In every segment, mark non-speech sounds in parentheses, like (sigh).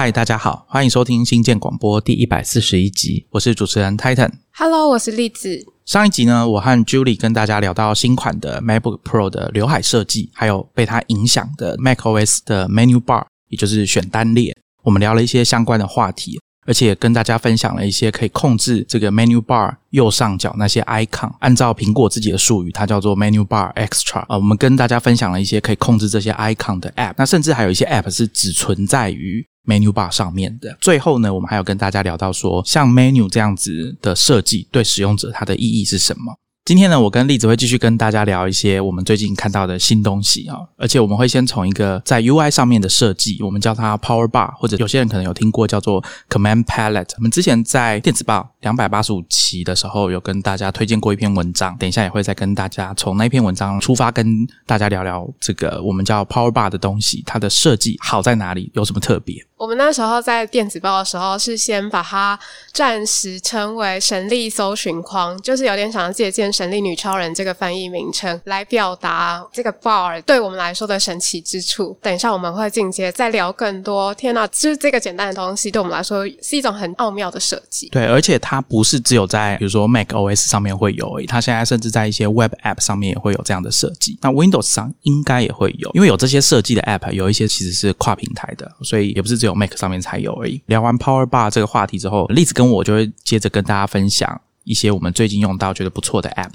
嗨，大家好，欢迎收听新建广播第一百四十一集，我是主持人 Titan。Hello，我是栗子。上一集呢，我和 Julie 跟大家聊到新款的 MacBook Pro 的刘海设计，还有被它影响的 macOS 的 Menu Bar，也就是选单列。我们聊了一些相关的话题，而且跟大家分享了一些可以控制这个 Menu Bar 右上角那些 icon。按照苹果自己的术语，它叫做 Menu Bar Extra 啊、我们跟大家分享了一些可以控制这些 icon 的 app。那甚至还有一些 app 是只存在于 menu bar 上面的。最后呢，我们还有跟大家聊到说，像 menu 这样子的设计对使用者它的意义是什么。今天呢，我跟栗子会继续跟大家聊一些我们最近看到的新东西啊，而且我们会先从一个在 UI 上面的设计，我们叫它 Power Bar，或者有些人可能有听过叫做 Command Palette。我们之前在电子报两百八十五期的时候有跟大家推荐过一篇文章，等一下也会再跟大家从那篇文章出发，跟大家聊聊这个我们叫 Power Bar 的东西，它的设计好在哪里，有什么特别。我们那时候在电子报的时候，是先把它暂时称为“神力搜寻框”，就是有点想要借鉴“神力女超人”这个翻译名称，来表达这个 bar 对我们来说的神奇之处。等一下我们会进阶再聊更多。天哪，就是这个简单的东西，对我们来说是一种很奥妙的设计。对，而且它不是只有在比如说 Mac OS 上面会有而已，它现在甚至在一些 Web App 上面也会有这样的设计。那 Windows 上应该也会有，因为有这些设计的 App，有一些其实是跨平台的，所以也不是只有 Mac 上面才有而已。聊完 Power Bar 这个话题之后，栗子跟我就会接着跟大家分享一些我们最近用到觉得不错的 App。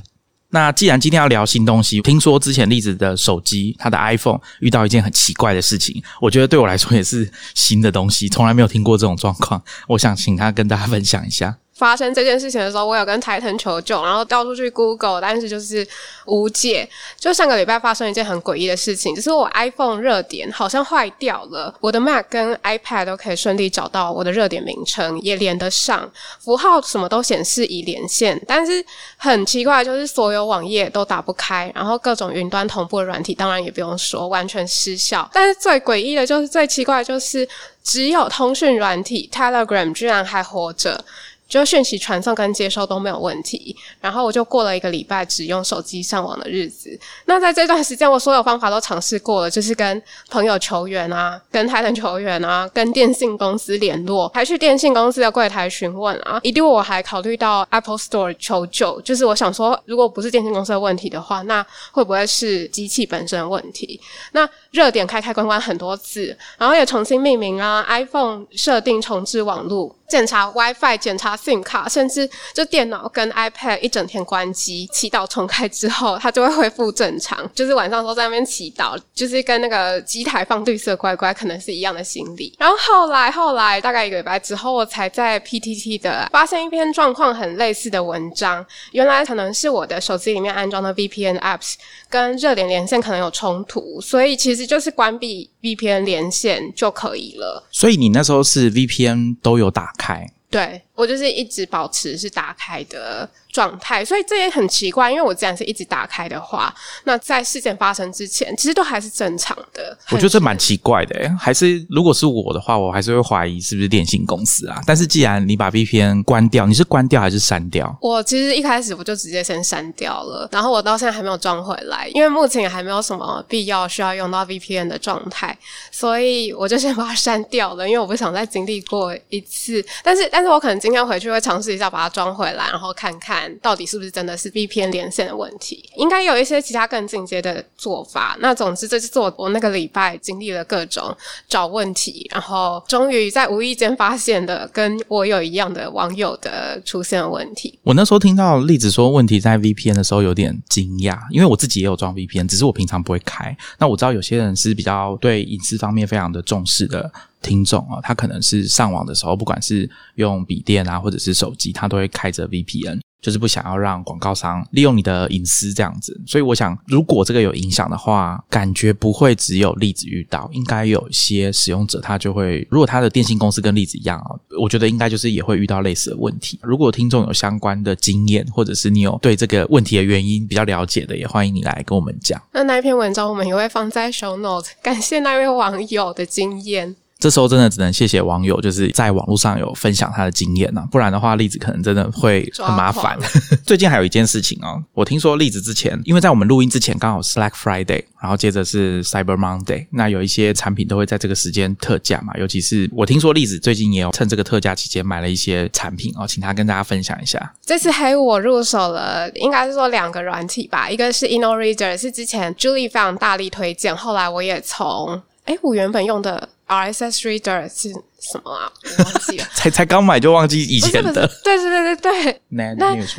那既然今天要聊新东西，听说之前栗子的手机，它的 iPhone 遇到一件很奇怪的事情，我觉得对我来说也是新的东西，从来没有听过这种状况。我想请他跟大家分享一下。发生这件事情的时候，我有跟台腾求救，然后到处去 Google，但是就是无解。就上个礼拜发生一件很诡异的事情，就是我 iPhone 热点好像坏掉了，我的 Mac 跟 iPad 都可以顺利找到我的热点名称，也连得上，符号什么都显示已连线，但是很奇怪，就是所有网页都打不开，然后各种云端同步的软体当然也不用说，完全失效。但是最诡异的就是最奇怪的就是，只有通讯软体 Telegram 居然还活着。就讯息传送跟接收都没有问题，然后我就过了一个礼拜只用手机上网的日子。那在这段时间，我所有方法都尝试过了，就是跟朋友求援啊，跟台腾求援啊，跟电信公司联络，还去电信公司的柜台询问啊。一度我还考虑到 Apple Store 求救，就是我想说，如果不是电信公司的问题的话，那会不会是机器本身的问题？那热点开开关关很多次，然后也重新命名啊，iPhone 设定重置网络。检查 WiFi，检查 SIM 卡，甚至就电脑跟 iPad 一整天关机，祈祷重开之后，它就会恢复正常。(laughs) 就是晚上都在那边祈祷，就是跟那个机台放绿色乖乖可能是一样的心理。然后后来后来大概一个礼拜之后，我才在 PTT 的发现一篇状况很类似的文章，原来可能是我的手机里面安装的 VPN apps 跟热点连线可能有冲突，所以其实就是关闭 VPN 连线就可以了。所以你那时候是 VPN 都有打开，对我就是一直保持是打开的状态，所以这也很奇怪，因为我既然是一直打开的话，那在事件发生之前，其实都还是正常的。我觉得这蛮奇怪的、欸。还是如果是我的话，我还是会怀疑是不是电信公司啊。但是既然你把 VPN 关掉，你是关掉还是删掉？我其实一开始我就直接先删掉了，然后我到现在还没有装回来，因为目前也还没有什么必要需要用到 VPN 的状态，所以我就先把它删掉了，因为我不想再经历过一次。但是，但是我可能今天回去会尝试一下把它装回来，然后看看到底是不是真的是 VPN 连线的问题。应该有一些其他更进阶的做法。那总之，这次做我那个礼拜经历了各种找问题，然后终于在无意间发现的跟我有一样的网友的出现的问题。我那时候听到栗子说问题在 VPN 的时候，有点惊讶，因为我自己也有装 VPN，只是我平常不会开。那我知道有些人是比较对隐私方面非常的重视的。听众啊，他可能是上网的时候，不管是用笔电啊，或者是手机，他都会开着 VPN，就是不想要让广告商利用你的隐私这样子。所以我想，如果这个有影响的话，感觉不会只有例子遇到，应该有些使用者他就会，如果他的电信公司跟例子一样啊，我觉得应该就是也会遇到类似的问题。如果听众有相关的经验，或者是你有对这个问题的原因比较了解的，也欢迎你来跟我们讲。那那一篇文章我们也会放在 show note，感谢那位网友的经验。这时候真的只能谢谢网友，就是在网络上有分享他的经验呢，不然的话，栗子可能真的会很麻烦。(laughs) 最近还有一件事情哦，我听说栗子之前，因为在我们录音之前刚好是 Black Friday，然后接着是 Cyber Monday，那有一些产品都会在这个时间特价嘛，尤其是我听说栗子最近也有趁这个特价期间买了一些产品哦，请他跟大家分享一下。这次黑我入手了，应该是说两个软体吧，一个是 InnoReader，是之前 Julie 非常大力推荐，后来我也从哎我原本用的。RSS Reader 是什么啊？我忘记了，(laughs) 才 (laughs) 才刚买就忘记以前的。对对对对对，(laughs) 那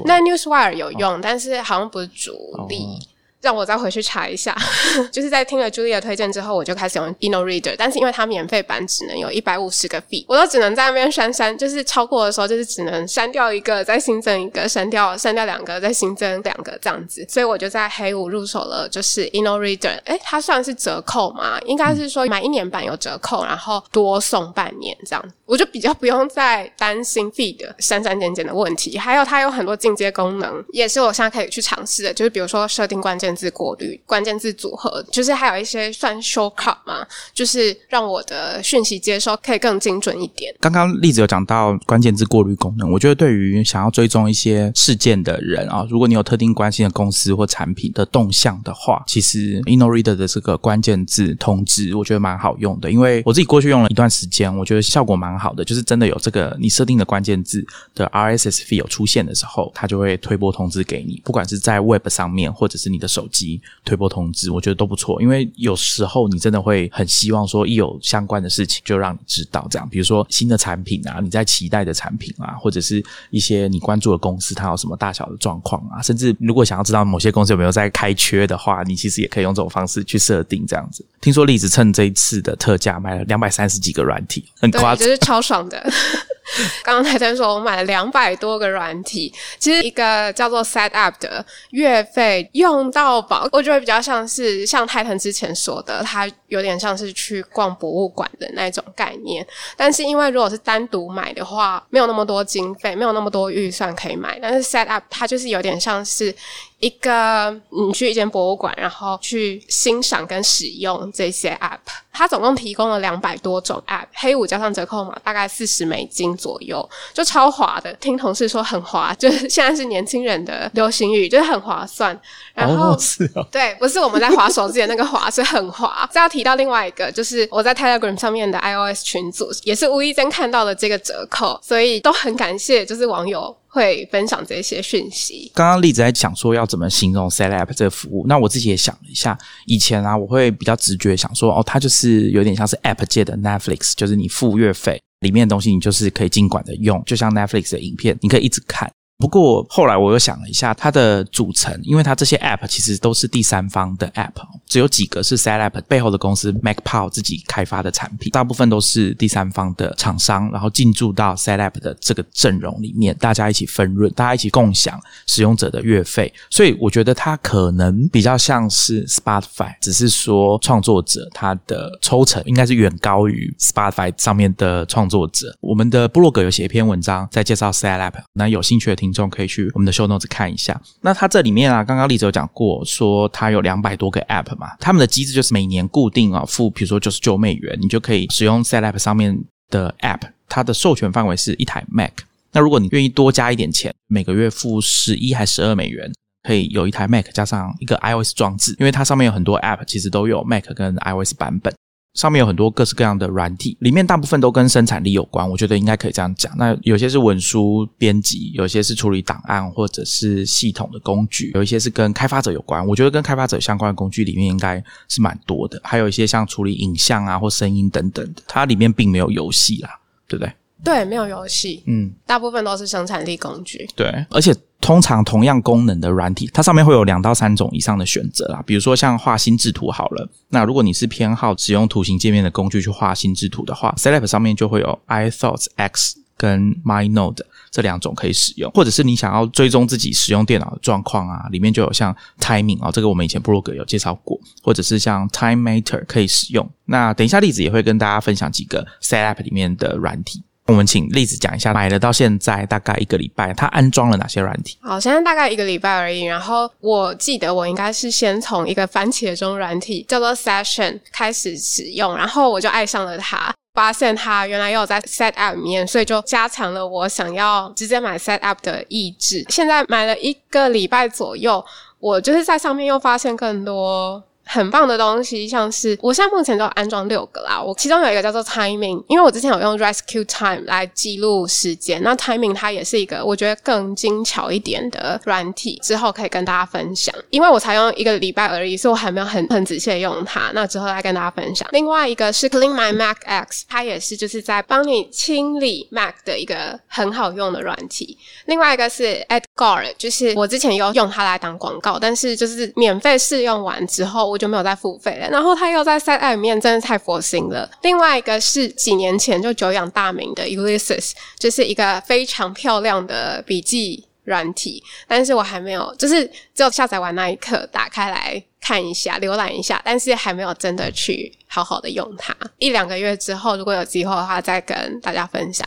那 Newswire 有用，但是好像不是主力。让我再回去查一下，(laughs) 就是在听了 Julia 推荐之后，我就开始用 Ino Reader，但是因为它免费版只能有一百五十个 B，我都只能在那边删删，就是超过的时候就是只能删掉一个，再新增一个，删掉删掉两个，再新增两个这样子，所以我就在黑五入手了，就是 Ino Reader，哎，它算是折扣嘛？应该是说买一年版有折扣，然后多送半年这样，我就比较不用再担心 feed 删删减减的问题，还有它有很多进阶功能，也是我现在可以去尝试的，就是比如说设定关键。字过滤、关键字组合，就是还有一些算 shortcut 嘛，就是让我的讯息接收可以更精准一点。刚刚例子有讲到关键字过滤功能，我觉得对于想要追踪一些事件的人啊，如果你有特定关心的公司或产品的动向的话，其实 InnoReader 的这个关键字通知，我觉得蛮好用的。因为我自己过去用了一段时间，我觉得效果蛮好的，就是真的有这个你设定的关键字的 RSS feed 有出现的时候，它就会推播通知给你，不管是在 Web 上面或者是你的手。机推播通知，我觉得都不错，因为有时候你真的会很希望说，一有相关的事情就让你知道，这样，比如说新的产品啊，你在期待的产品啊，或者是一些你关注的公司，它有什么大小的状况啊，甚至如果想要知道某些公司有没有在开缺的话，你其实也可以用这种方式去设定这样子。听说栗子趁这一次的特价买了两百三十几个软体，很夸张，就是超爽的。(laughs) (laughs) 刚刚台珍说，我买了两百多个软体，其实一个叫做 Set Up 的月费用到饱，我觉得比较像是像泰腾之前说的，它有点像是去逛博物馆的那种概念。但是因为如果是单独买的话，没有那么多经费，没有那么多预算可以买。但是 Set Up 它就是有点像是。一个，你去一间博物馆，然后去欣赏跟使用这些 App，它总共提供了两百多种 App，黑五加上折扣嘛，大概四十美金左右，就超划的。听同事说很划，就是现在是年轻人的流行语，就是很划算。然后是对，不是我们在划手机的那个划，是很划。再要提到另外一个，就是我在 Telegram 上面的 iOS 群组，也是无意间看到了这个折扣，所以都很感谢，就是网友。会分享这些讯息。刚刚例子在讲说要怎么形容 Set App 这个服务，那我自己也想了一下。以前啊，我会比较直觉想说，哦，它就是有点像是 App 界的 Netflix，就是你付月费，里面的东西你就是可以尽管的用，就像 Netflix 的影片，你可以一直看。不过后来我又想了一下，它的组成，因为它这些 App 其实都是第三方的 App，只有几个是 Set App 背后的公司 MacPow 自己开发的产品，大部分都是第三方的厂商，然后进驻到 Set App 的这个阵容里面，大家一起分润，大家一起共享使用者的月费，所以我觉得它可能比较像是 Spotify，只是说创作者他的抽成应该是远高于 Spotify 上面的创作者。我们的部落格有写一篇文章在介绍 Set App，那有兴趣的听。听众可以去我们的 show notes 看一下。那它这里面啊，刚刚例子有讲过，说它有两百多个 app 嘛，他们的机制就是每年固定啊付，比如说九十九美元，你就可以使用 set app 上面的 app，它的授权范围是一台 Mac。那如果你愿意多加一点钱，每个月付十一还十二美元，可以有一台 Mac 加上一个 iOS 装置，因为它上面有很多 app，其实都有 Mac 跟 iOS 版本。上面有很多各式各样的软体，里面大部分都跟生产力有关，我觉得应该可以这样讲。那有些是文书编辑，有些是处理档案或者是系统的工具，有一些是跟开发者有关。我觉得跟开发者相关的工具里面应该是蛮多的，还有一些像处理影像啊或声音等等的，它里面并没有游戏啦，对不对？对，没有游戏，嗯，大部分都是生产力工具。对，而且通常同样功能的软体，它上面会有两到三种以上的选择啦。比如说像画心智图好了，那如果你是偏好使用图形界面的工具去画心智图的话，Celeb 上面就会有 iThoughts X 跟 MyNode 这两种可以使用。或者是你想要追踪自己使用电脑的状况啊，里面就有像 Timing 啊，这个我们以前 blog 有介绍过，或者是像 Time Meter 可以使用。那等一下例子也会跟大家分享几个 Celeb 里面的软体。我们请例子讲一下，买了到现在大概一个礼拜，它安装了哪些软体？好，现在大概一个礼拜而已。然后我记得我应该是先从一个番茄钟软体叫做 Session 开始使用，然后我就爱上了它。发现它原来有在 Set App 里面，所以就加强了我想要直接买 Set App 的意志。现在买了一个礼拜左右，我就是在上面又发现更多。很棒的东西，像是我现在目前都安装六个啦。我其中有一个叫做 Timing，因为我之前有用 Rescue Time 来记录时间。那 Timing 它也是一个我觉得更精巧一点的软体，之后可以跟大家分享。因为我才用一个礼拜而已，所以我还没有很很仔细的用它。那之后再跟大家分享。另外一个是 Clean My Mac X，它也是就是在帮你清理 Mac 的一个很好用的软体。另外一个是 Edgar，就是我之前有用它来当广告，但是就是免费试用完之后。就没有再付费了，然后他又在 Set App 里面，真的太佛心了。另外一个是几年前就久仰大名的 Ulysses，就是一个非常漂亮的笔记软体，但是我还没有，就是只有下载完那一刻打开来看一下、浏览一下，但是还没有真的去好好的用它。一两个月之后，如果有机会的话，再跟大家分享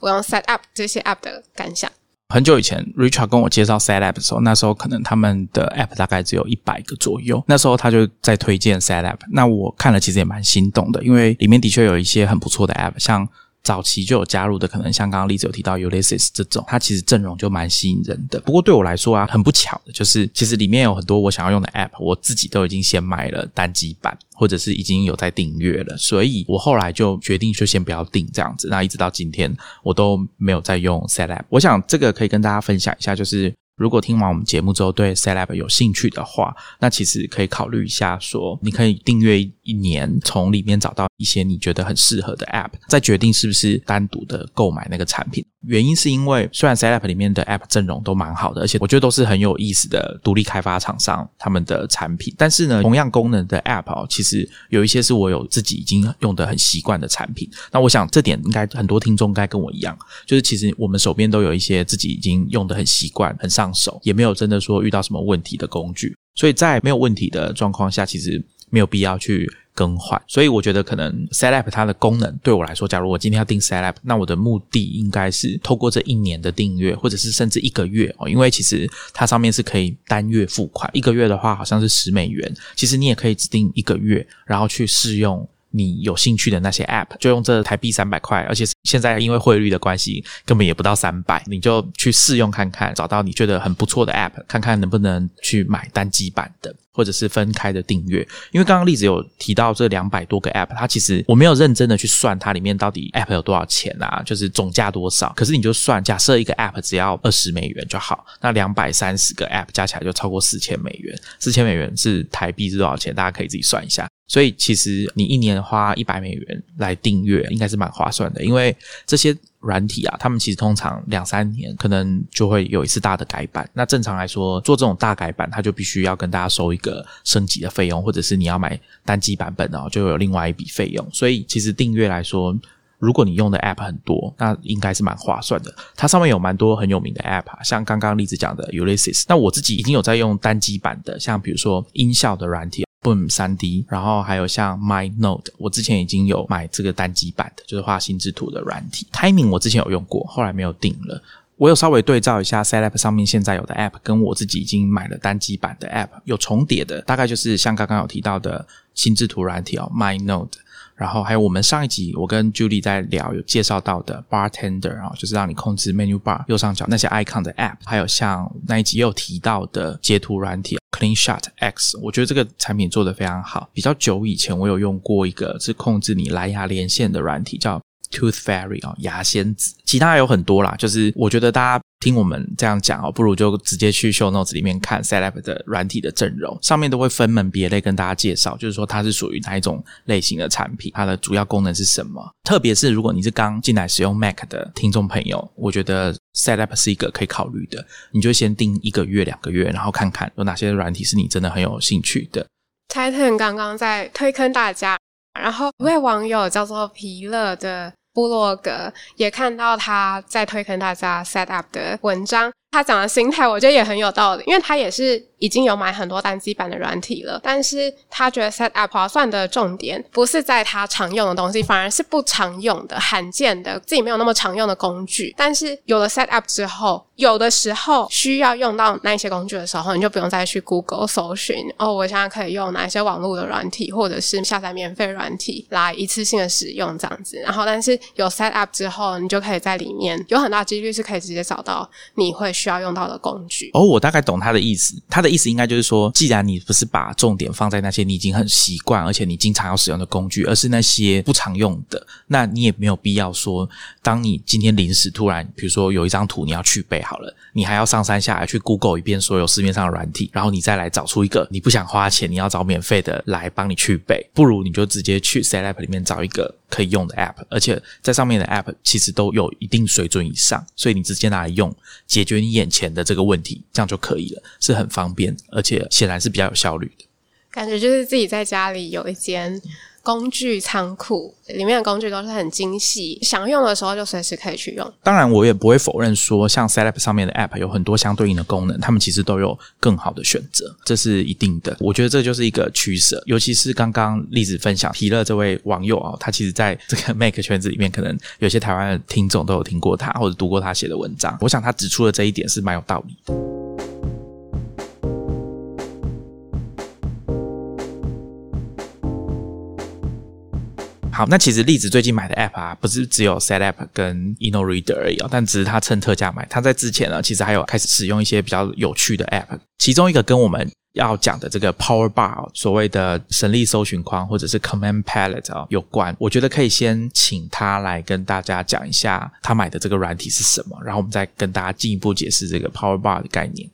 我用 Set Up 这些 App 的感想。很久以前，Richard 跟我介绍 Set App 的时候，那时候可能他们的 App 大概只有一百个左右。那时候他就在推荐 Set App，那我看了其实也蛮心动的，因为里面的确有一些很不错的 App，像。早期就有加入的，可能像刚刚例子有提到 Ulysses 这种，它其实阵容就蛮吸引人的。不过对我来说啊，很不巧的就是，其实里面有很多我想要用的 App，我自己都已经先买了单机版，或者是已经有在订阅了，所以我后来就决定就先不要订这样子。那一直到今天，我都没有在用 Set App。我想这个可以跟大家分享一下，就是。如果听完我们节目之后对 Celeb 有兴趣的话，那其实可以考虑一下，说你可以订阅一年，从里面找到一些你觉得很适合的 App，再决定是不是单独的购买那个产品。原因是因为虽然 Celeb 里面的 App 阵容都蛮好的，而且我觉得都是很有意思的独立开发厂商他们的产品，但是呢，同样功能的 App 哦，其实有一些是我有自己已经用的很习惯的产品。那我想这点应该很多听众应该跟我一样，就是其实我们手边都有一些自己已经用的很习惯、很。上手也没有真的说遇到什么问题的工具，所以在没有问题的状况下，其实没有必要去更换。所以我觉得可能 Set Up 它的功能对我来说，假如我今天要订 Set App，那我的目的应该是透过这一年的订阅，或者是甚至一个月哦，因为其实它上面是可以单月付款，一个月的话好像是十美元，其实你也可以指定一个月，然后去试用。你有兴趣的那些 App，就用这台币三百块，而且现在因为汇率的关系，根本也不到三百，你就去试用看看，找到你觉得很不错的 App，看看能不能去买单机版的，或者是分开的订阅。因为刚刚例子有提到这两百多个 App，它其实我没有认真的去算它里面到底 App 有多少钱啊，就是总价多少。可是你就算，假设一个 App 只要二十美元就好，那两百三十个 App 加起来就超过四千美元。四千美元是台币是多少钱？大家可以自己算一下。所以其实你一年花一百美元来订阅，应该是蛮划算的。因为这些软体啊，他们其实通常两三年可能就会有一次大的改版。那正常来说，做这种大改版，它就必须要跟大家收一个升级的费用，或者是你要买单机版本哦，就有另外一笔费用。所以其实订阅来说，如果你用的 App 很多，那应该是蛮划算的。它上面有蛮多很有名的 App，像刚刚例子讲的 Ulysses。那我自己已经有在用单机版的，像比如说音效的软体。Boom 三 D，然后还有像 My Note，我之前已经有买这个单机版的，就是画心智图的软体。Timing 我之前有用过，后来没有订了。我有稍微对照一下 Set App 上面现在有的 App，跟我自己已经买了单机版的 App 有重叠的，大概就是像刚刚有提到的心智图软体哦，My Note。然后还有我们上一集我跟 Julie 在聊有介绍到的 Bartender 啊，就是让你控制 Menu Bar 右上角那些 icon 的 App，还有像那一集有提到的截图软体 Clean Shot X，我觉得这个产品做得非常好。比较久以前我有用过一个是控制你蓝牙连线的软体，叫 Tooth Fairy 啊，牙仙子。其他有很多啦，就是我觉得大家。听我们这样讲哦，不如就直接去 Show Notes 里面看 Setup 的软体的阵容，上面都会分门别类跟大家介绍，就是说它是属于哪一种类型的产品，它的主要功能是什么。特别是如果你是刚进来使用 Mac 的听众朋友，我觉得 setup 是一个可以考虑的。你就先订一个月、两个月，然后看看有哪些软体是你真的很有兴趣的。Titan 刚刚在推坑大家，然后一位网友叫做皮乐的。部落格也看到他在推坑大家 set up 的文章，他讲的心态，我觉得也很有道理，因为他也是已经有买很多单机版的软体了，但是他觉得 set up 划算的重点不是在他常用的东西，反而是不常用的、罕见的、自己没有那么常用的工具。但是有了 set up 之后，有的时候需要用到那些工具的时候，你就不用再去 Google 搜寻哦，我现在可以用哪一些网络的软体，或者是下载免费软体来一次性的使用这样子。然后，但是有 set up 之后，你就可以在里面有很大几率是可以直接找到你会。需要用到的工具哦，我大概懂他的意思。他的意思应该就是说，既然你不是把重点放在那些你已经很习惯，而且你经常要使用的工具，而是那些不常用的，那你也没有必要说，当你今天临时突然，比如说有一张图你要去背好了，你还要上山下来去 Google 一遍所有市面上的软体，然后你再来找出一个你不想花钱，你要找免费的来帮你去背，不如你就直接去 Set App 里面找一个可以用的 App，而且在上面的 App 其实都有一定水准以上，所以你直接拿来用，解决你。眼前的这个问题，这样就可以了，是很方便，而且显然是比较有效率的。感觉就是自己在家里有一间工具仓库，里面的工具都是很精细，想用的时候就随时可以去用。当然，我也不会否认说，像 Setup 上面的 App 有很多相对应的功能，他们其实都有更好的选择，这是一定的。我觉得这就是一个取舍，尤其是刚刚例子分享提了这位网友啊，他其实在这个 (laughs) Make 圈子里面，可能有些台湾的听众都有听过他或者读过他写的文章。我想他指出的这一点是蛮有道理的。好，那其实栗子最近买的 App 啊，不是只有 Set App 跟 InnoReader 而已哦，但只是他趁特价买。他在之前呢，其实还有开始使用一些比较有趣的 App，其中一个跟我们要讲的这个 Power Bar 所谓的神力搜寻框或者是 Command Palette 啊有关。我觉得可以先请他来跟大家讲一下他买的这个软体是什么，然后我们再跟大家进一步解释这个 Power Bar 的概念。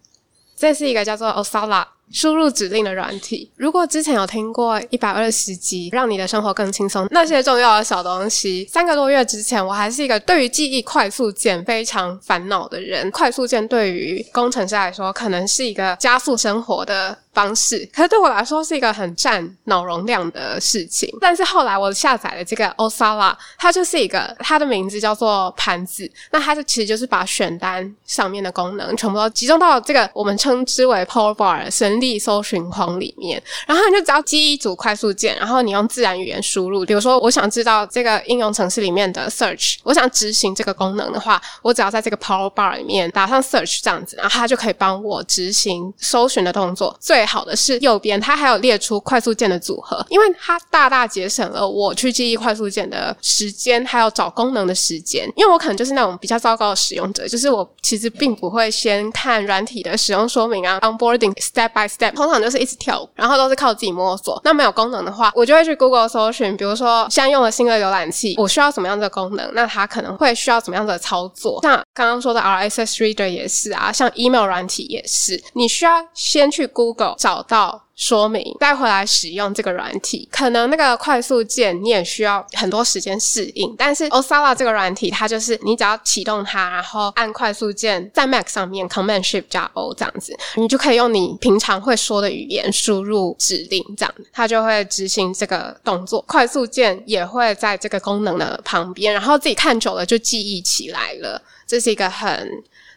这是一个叫做 Osala。输入指令的软体，如果之前有听过一百二十集，让你的生活更轻松，那些重要的小东西。三个多月之前，我还是一个对于记忆快速键非常烦恼的人。快速键对于工程师来说，可能是一个加速生活的。方式，可是对我来说是一个很占脑容量的事情。但是后来我下载了这个 Osala，它就是一个它的名字叫做盘子，那它就其实就是把选单上面的功能全部都集中到这个我们称之为 Power Bar 神力搜寻框里面。然后你就只要记一组快速键，然后你用自然语言输入，比如说我想知道这个应用程式里面的 Search，我想执行这个功能的话，我只要在这个 Power Bar 里面打上 Search 这样子，然后它就可以帮我执行搜寻的动作。最最好的是右边，它还有列出快速键的组合，因为它大大节省了我去记忆快速键的时间，还有找功能的时间。因为我可能就是那种比较糟糕的使用者，就是我其实并不会先看软体的使用说明啊，onboarding step by step，通常就是一直跳，然后都是靠自己摸索。那没有功能的话，我就会去 Google 搜寻，比如说现在用了新的浏览器，我需要什么样的功能？那它可能会需要怎么样的操作？那刚刚说的 RSS Reader 也是啊，像 email 软体也是，你需要先去 Google。找到说明，再回来使用这个软体，可能那个快速键你也需要很多时间适应。但是 Osala 这个软体，它就是你只要启动它，然后按快速键在 Mac 上面 Command Shift 加 O 这样子，你就可以用你平常会说的语言输入指令，这样它就会执行这个动作。快速键也会在这个功能的旁边，然后自己看久了就记忆起来了。这是一个很。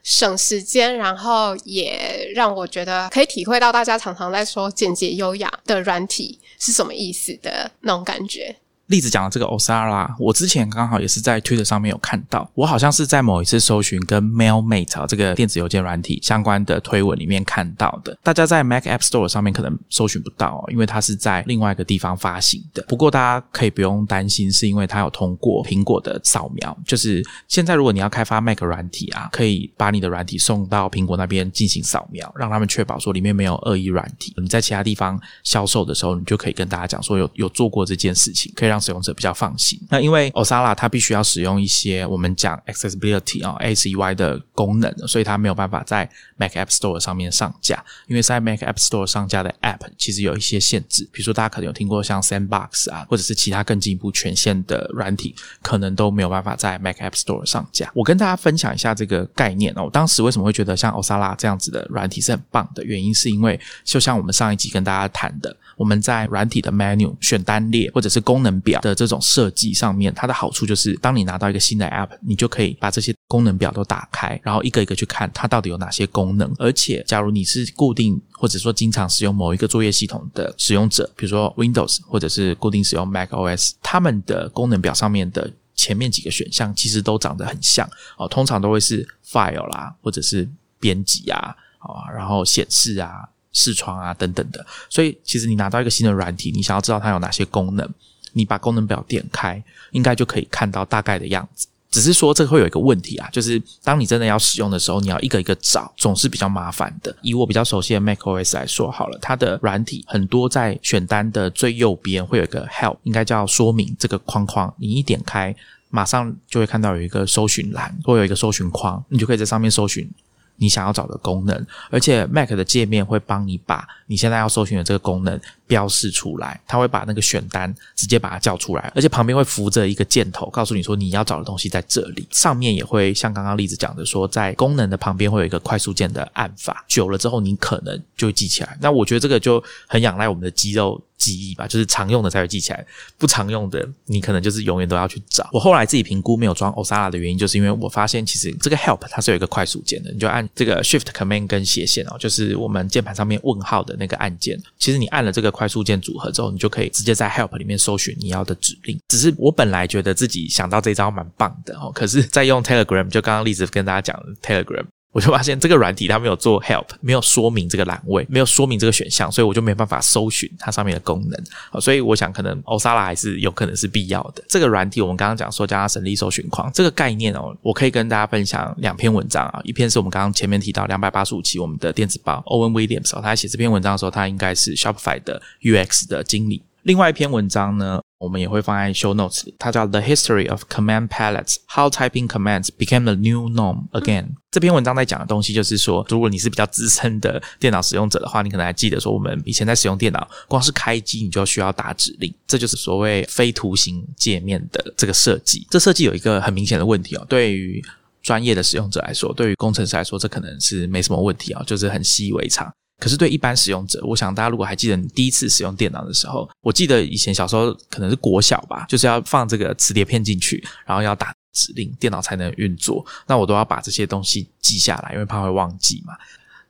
省时间，然后也让我觉得可以体会到大家常常在说简洁优雅的软体是什么意思的那种感觉。例子讲的这个 Osara，我之前刚好也是在 Twitter 上面有看到，我好像是在某一次搜寻跟 Mailmate 这个电子邮件软体相关的推文里面看到的。大家在 Mac App Store 上面可能搜寻不到，因为它是在另外一个地方发行的。不过大家可以不用担心，是因为它有通过苹果的扫描。就是现在如果你要开发 Mac 软体啊，可以把你的软体送到苹果那边进行扫描，让他们确保说里面没有恶意软体。你在其他地方销售的时候，你就可以跟大家讲说有有做过这件事情，可以让使用者比较放心。那因为 Osala 它必须要使用一些我们讲 accessibility 啊 ACY 的功能，所以它没有办法在 Mac App Store 上面上架。因为在 Mac App Store 上架的 App 其实有一些限制，比如说大家可能有听过像 Sandbox 啊，或者是其他更进一步权限的软体，可能都没有办法在 Mac App Store 上架。我跟大家分享一下这个概念哦。我当时为什么会觉得像 Osala 这样子的软体是很棒的原因，是因为就像我们上一集跟大家谈的，我们在软体的 menu 选单列或者是功能表的这种设计上面，它的好处就是，当你拿到一个新的 App，你就可以把这些功能表都打开，然后一个一个去看它到底有哪些功能。而且，假如你是固定或者说经常使用某一个作业系统的使用者，比如说 Windows 或者是固定使用 Mac OS，他们的功能表上面的前面几个选项其实都长得很像哦，通常都会是 File 啦，或者是编辑啊，啊，然后显示啊。视窗啊，等等的，所以其实你拿到一个新的软体，你想要知道它有哪些功能，你把功能表点开，应该就可以看到大概的样子。只是说这个会有一个问题啊，就是当你真的要使用的时候，你要一个一个找，总是比较麻烦的。以我比较熟悉的 macOS 来说，好了，它的软体很多在选单的最右边会有一个 Help，应该叫说明这个框框，你一点开，马上就会看到有一个搜寻栏，或有一个搜寻框，你就可以在上面搜寻。你想要找的功能，而且 Mac 的界面会帮你把你现在要搜寻的这个功能标示出来，它会把那个选单直接把它叫出来，而且旁边会浮着一个箭头，告诉你说你要找的东西在这里。上面也会像刚刚例子讲的说，在功能的旁边会有一个快速键的按法，久了之后你可能就会记起来。那我觉得这个就很仰赖我们的肌肉。记忆吧，就是常用的才会记起来，不常用的你可能就是永远都要去找。我后来自己评估没有装 Osala 的原因，就是因为我发现其实这个 Help 它是有一个快速键的，你就按这个 Shift Command 跟斜线哦，就是我们键盘上面问号的那个按键。其实你按了这个快速键组合之后，你就可以直接在 Help 里面搜寻你要的指令。只是我本来觉得自己想到这招蛮棒的哦，可是在用 Telegram，就刚刚例子跟大家讲 Telegram。我就发现这个软体它没有做 help，没有说明这个栏位，没有说明这个选项，所以我就没办法搜寻它上面的功能。所以我想可能 Osala 还是有可能是必要的。这个软体我们刚刚讲说叫它省力搜寻框这个概念哦，我可以跟大家分享两篇文章啊。一篇是我们刚刚前面提到两百八十五期我们的电子报 Owen Williams，他在写这篇文章的时候，他应该是 Shopify 的 UX 的经理。另外一篇文章呢？我们也会放在 show notes，它叫 The History of Command Palettes: How Typing Commands Became the New Norm Again。这篇文章在讲的东西就是说，如果你是比较资深的电脑使用者的话，你可能还记得说，我们以前在使用电脑，光是开机你就需要打指令，这就是所谓非图形界面的这个设计。这设计有一个很明显的问题哦，对于专业的使用者来说，对于工程师来说，这可能是没什么问题啊，就是很习以为常。可是对一般使用者，我想大家如果还记得你第一次使用电脑的时候，我记得以前小时候可能是国小吧，就是要放这个磁碟片进去，然后要打指令，电脑才能运作。那我都要把这些东西记下来，因为怕会忘记嘛。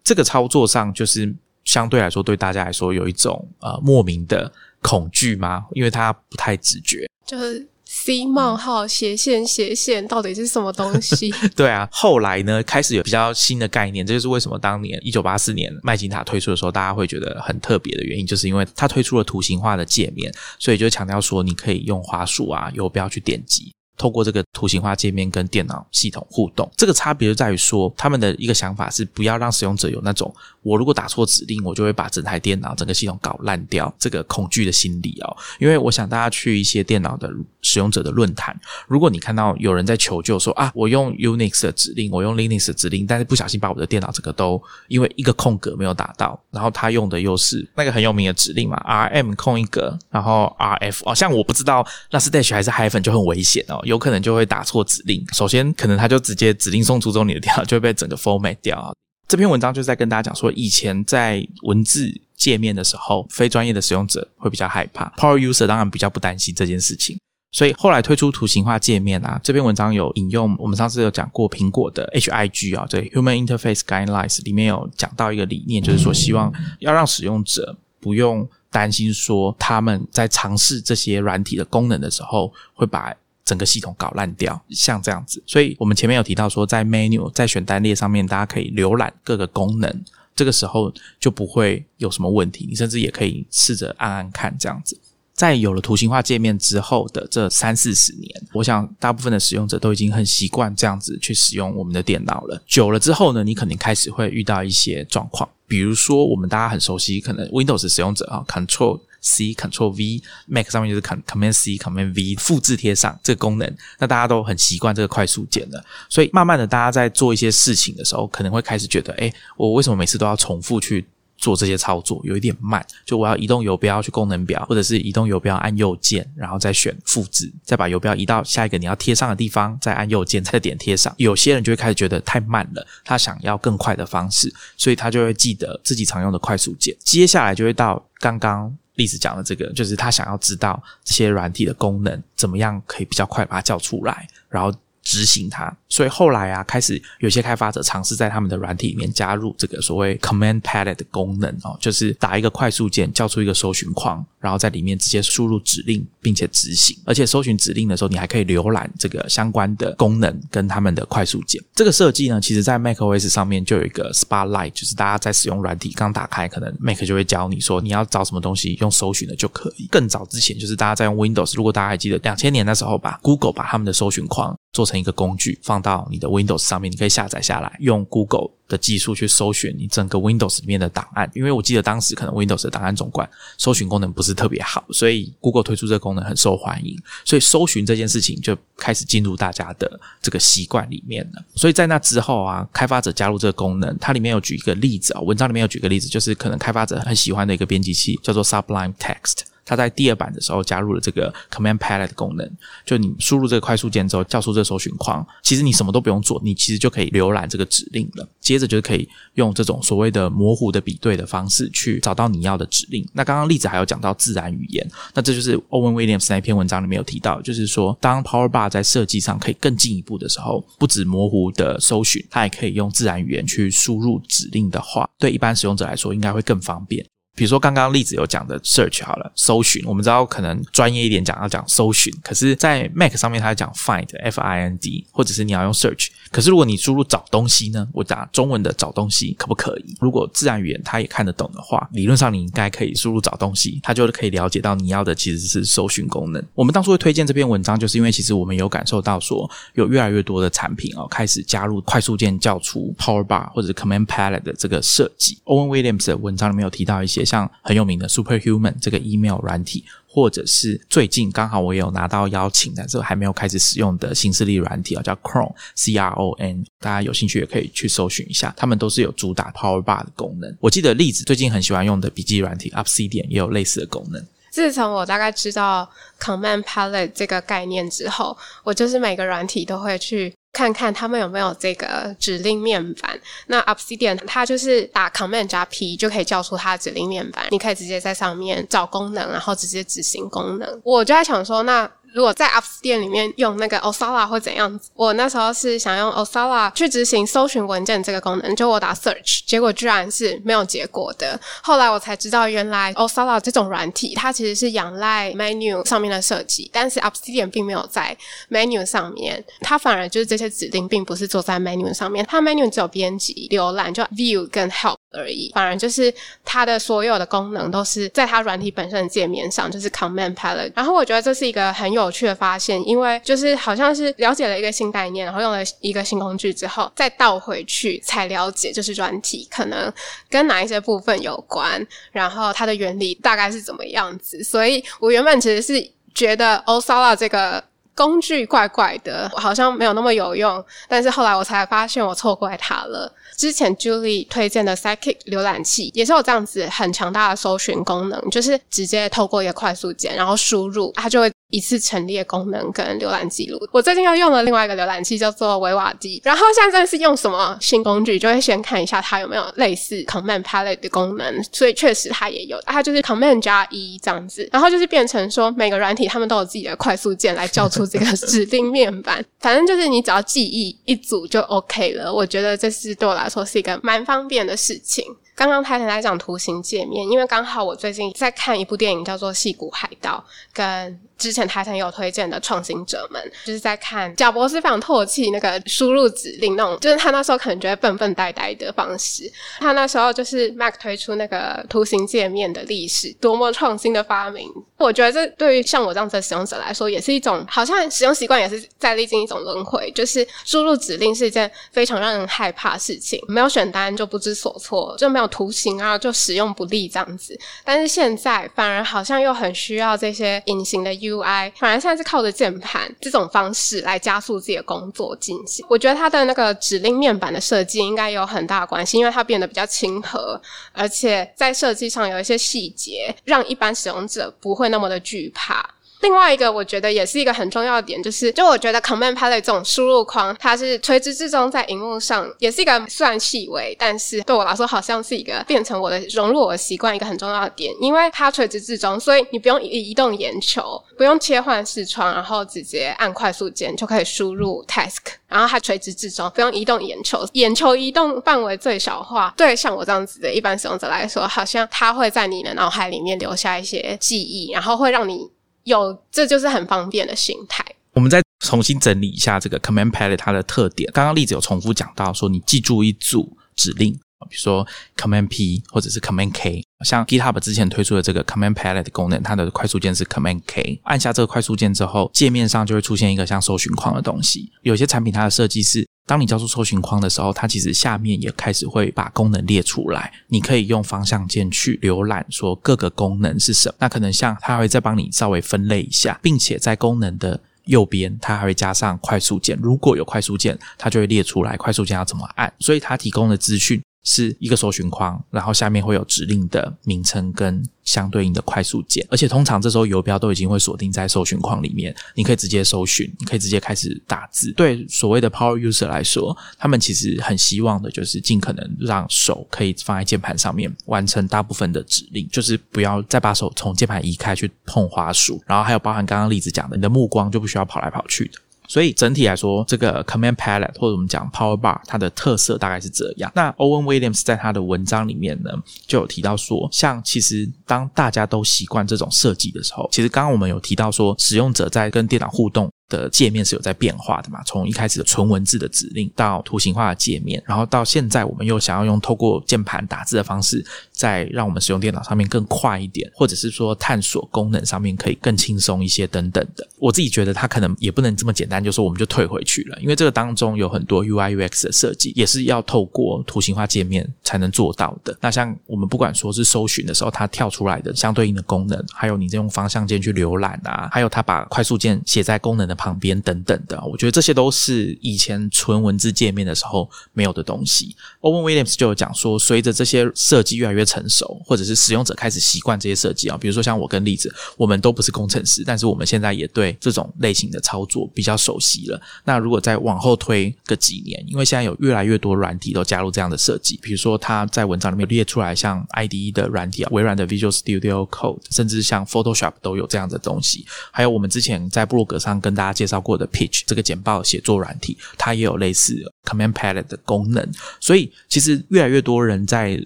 这个操作上就是相对来说对大家来说有一种呃莫名的恐惧吗？因为它不太直觉，就是。C 冒号斜线斜线到底是什么东西？(laughs) 对啊，后来呢开始有比较新的概念，这就是为什么当年一九八四年麦金塔推出的时候，大家会觉得很特别的原因，就是因为它推出了图形化的界面，所以就强调说你可以用滑鼠啊、游标去点击。透过这个图形化界面跟电脑系统互动，这个差别就在于说，他们的一个想法是不要让使用者有那种我如果打错指令，我就会把整台电脑、整个系统搞烂掉这个恐惧的心理哦。因为我想大家去一些电脑的使用者的论坛，如果你看到有人在求救说啊，我用 Unix 的指令，我用 Linux 的指令，但是不小心把我的电脑整个都因为一个空格没有打到，然后他用的又是那个很有名的指令嘛，RM 空一格，然后 RF 哦，像我不知道那是 Dash 还是 Hyphen 就很危险哦。有可能就会打错指令。首先，可能他就直接指令送出之后，你的电脑就会被整个 format 掉。这篇文章就是在跟大家讲说，以前在文字界面的时候，非专业的使用者会比较害怕，Power User 当然比较不担心这件事情。所以后来推出图形化界面啊，这篇文章有引用我们上次有讲过苹果的 HIG 啊，对 Human Interface Guidelines 里面有讲到一个理念，就是说希望要让使用者不用。担心说他们在尝试这些软体的功能的时候，会把整个系统搞烂掉，像这样子。所以我们前面有提到说，在 menu 在选单列上面，大家可以浏览各个功能，这个时候就不会有什么问题。你甚至也可以试着按按看这样子。在有了图形化界面之后的这三四十年，我想大部分的使用者都已经很习惯这样子去使用我们的电脑了。久了之后呢，你肯定开始会遇到一些状况。比如说，我们大家很熟悉，可能 Windows 使用者啊，Control C Control V，Mac 上面就是 Command C Command V，复制贴上这个功能，那大家都很习惯这个快速键的，所以慢慢的，大家在做一些事情的时候，可能会开始觉得，哎，我为什么每次都要重复去？做这些操作有一点慢，就我要移动游标去功能表，或者是移动游标按右键，然后再选复制，再把游标移到下一个你要贴上的地方，再按右键再点贴上。有些人就会开始觉得太慢了，他想要更快的方式，所以他就会记得自己常用的快速键。接下来就会到刚刚例子讲的这个，就是他想要知道这些软体的功能怎么样可以比较快把它叫出来，然后。执行它，所以后来啊，开始有些开发者尝试在他们的软体里面加入这个所谓 command palette 的功能哦，就是打一个快速键，叫出一个搜寻框，然后在里面直接输入指令，并且执行。而且搜寻指令的时候，你还可以浏览这个相关的功能跟他们的快速键。这个设计呢，其实在 macOS 上面就有一个 Spotlight，就是大家在使用软体刚打开，可能 Mac 就会教你说你要找什么东西，用搜寻的就可以。更早之前，就是大家在用 Windows，如果大家还记得两千年的时候吧，Google 把他们的搜寻框。做成一个工具，放到你的 Windows 上面，你可以下载下来，用 Google 的技术去搜寻你整个 Windows 里面的档案。因为我记得当时可能 Windows 的档案总管搜寻功能不是特别好，所以 Google 推出这个功能很受欢迎，所以搜寻这件事情就开始进入大家的这个习惯里面了。所以在那之后啊，开发者加入这个功能，它里面有举一个例子啊，文章里面有举个例子，就是可能开发者很喜欢的一个编辑器叫做 Sublime Text。它在第二版的时候加入了这个 Command Palette 功能，就你输入这个快速键之后，叫出这个搜寻框，其实你什么都不用做，你其实就可以浏览这个指令了。接着就是可以用这种所谓的模糊的比对的方式去找到你要的指令。那刚刚例子还有讲到自然语言，那这就是 Owen Williams 那篇文章里面有提到，就是说当 Power Bar 在设计上可以更进一步的时候，不止模糊的搜寻，它也可以用自然语言去输入指令的话，对一般使用者来说应该会更方便。比如说刚刚例子有讲的 search 好了，搜寻，我们知道可能专业一点讲要讲搜寻，可是，在 Mac 上面它讲 find，f i n d，或者是你要用 search。可是如果你输入找东西呢，我打中文的找东西可不可以？如果自然语言它也看得懂的话，理论上你应该可以输入找东西，它就可以了解到你要的其实是搜寻功能。我们当初会推荐这篇文章，就是因为其实我们有感受到说，有越来越多的产品哦开始加入快速键叫出 Power Bar 或者 Command Palette 的这个设计。Owen Williams 的文章里面有提到一些。像很有名的 Superhuman 这个 email 软体，或者是最近刚好我有拿到邀请，但是还没有开始使用的新势力软体啊，叫 Chrome C R O N，大家有兴趣也可以去搜寻一下，他们都是有主打 Power Bar 的功能。我记得例子最近很喜欢用的笔记软体 UpC 点也有类似的功能。自从我大概知道 Command Palette 这个概念之后，我就是每个软体都会去。看看他们有没有这个指令面板。那 Obsidian 它就是打 Command 加 P 就可以叫出它的指令面板，你可以直接在上面找功能，然后直接执行功能。我就在想说，那。如果在 Apps 店里面用那个 Osala 会怎样？我那时候是想用 Osala 去执行搜寻文件这个功能，就我打 Search，结果居然是没有结果的。后来我才知道，原来 Osala 这种软体它其实是仰赖 Menu 上面的设计，但是 Apps 店并没有在 Menu 上面，它反而就是这些指令并不是做在 Menu 上面，它 Menu 只有编辑、浏览，就 View 跟 Help。而已，反而就是它的所有的功能都是在它软体本身的界面上，就是 Command Palette。然后我觉得这是一个很有趣的发现，因为就是好像是了解了一个新概念，然后用了一个新工具之后，再倒回去才了解，就是软体可能跟哪一些部分有关，然后它的原理大概是怎么样子。所以我原本其实是觉得 Osala 这个工具怪怪的，好像没有那么有用，但是后来我才发现我错怪它了。之前 Julie 推荐的 Psychic 浏览器也是有这样子很强大的搜寻功能，就是直接透过一个快速键，然后输入，它就会。一次陈列功能跟浏览记录。我最近又用了另外一个浏览器，叫做维瓦蒂。然后现在是用什么新工具，就会先看一下它有没有类似 Command Palette 的功能。所以确实它也有，它就是 Command 加一这样子。然后就是变成说，每个软体他们都有自己的快速键来叫出这个指令面板。反正就是你只要记忆一组就 OK 了。我觉得这是对我来说是一个蛮方便的事情。刚刚台前来讲图形界面，因为刚好我最近在看一部电影，叫做《戏骨海盗》，跟之前台前有推荐的《创新者们》，就是在看贾博士非常唾弃那个输入指令那种，就是他那时候可能觉得笨笨呆呆的方式。他那时候就是 Mac 推出那个图形界面的历史，多么创新的发明！我觉得这对于像我这样子的使用者来说，也是一种好像使用习惯也是在历经一种轮回，就是输入指令是一件非常让人害怕的事情，没有选单就不知所措，就没有。图形啊，就使用不利这样子，但是现在反而好像又很需要这些隐形的 U UI，反而现在是靠着键盘这种方式来加速自己的工作进行。我觉得它的那个指令面板的设计应该有很大关系，因为它变得比较亲和，而且在设计上有一些细节，让一般使用者不会那么的惧怕。另外一个我觉得也是一个很重要的点，就是就我觉得 Command Palette 这种输入框，它是垂直至中在荧幕上，也是一个算细微，但是对我来说好像是一个变成我的融入我的习惯一个很重要的点，因为它垂直至中，所以你不用移移动眼球，不用切换视窗，然后直接按快速键就可以输入 Task，然后它垂直至中，不用移动眼球，眼球移动范围最小化，对像我这样子的一般使用者来说，好像它会在你的脑海里面留下一些记忆，然后会让你有，这就是很方便的心态。我们再重新整理一下这个 Command Palette 它的特点。刚刚例子有重复讲到说，你记住一组指令，比如说 Command P 或者是 Command K。像 GitHub 之前推出的这个 Command Palette 功能，它的快速键是 Command K。按下这个快速键之后，界面上就会出现一个像搜寻框的东西。有些产品它的设计是，当你交出搜寻框的时候，它其实下面也开始会把功能列出来。你可以用方向键去浏览，说各个功能是什么。那可能像它会再帮你稍微分类一下，并且在功能的右边，它还会加上快速键。如果有快速键，它就会列出来快速键要怎么按。所以它提供的资讯。是一个搜寻框，然后下面会有指令的名称跟相对应的快速键，而且通常这时候游标都已经会锁定在搜寻框里面，你可以直接搜寻，你可以直接开始打字。对所谓的 Power User 来说，他们其实很希望的就是尽可能让手可以放在键盘上面完成大部分的指令，就是不要再把手从键盘移开去碰滑鼠，然后还有包含刚刚例子讲的，你的目光就不需要跑来跑去的。所以整体来说，这个 Command Palette 或者我们讲 Power Bar，它的特色大概是这样。那 Owen Williams 在他的文章里面呢，就有提到说，像其实当大家都习惯这种设计的时候，其实刚刚我们有提到说，使用者在跟电脑互动。的界面是有在变化的嘛？从一开始的纯文字的指令到图形化的界面，然后到现在我们又想要用透过键盘打字的方式，再让我们使用电脑上面更快一点，或者是说探索功能上面可以更轻松一些等等的。我自己觉得它可能也不能这么简单，就说我们就退回去了，因为这个当中有很多 UI UX 的设计，也是要透过图形化界面才能做到的。那像我们不管说是搜寻的时候，它跳出来的相对应的功能，还有你在用方向键去浏览啊，还有它把快速键写在功能的。旁边等等的，我觉得这些都是以前纯文字界面的时候没有的东西。Owen Williams 就有讲说，随着这些设计越来越成熟，或者是使用者开始习惯这些设计啊，比如说像我跟例子，我们都不是工程师，但是我们现在也对这种类型的操作比较熟悉了。那如果再往后推个几年，因为现在有越来越多软体都加入这样的设计，比如说他在文章里面列出来，像 IDE 的软体啊，微软的 Visual Studio Code，甚至像 Photoshop 都有这样的东西。还有我们之前在布洛格上跟大家。介绍过的 Pitch 这个简报写作软体，它也有类似 Command Palette 的功能，所以其实越来越多人在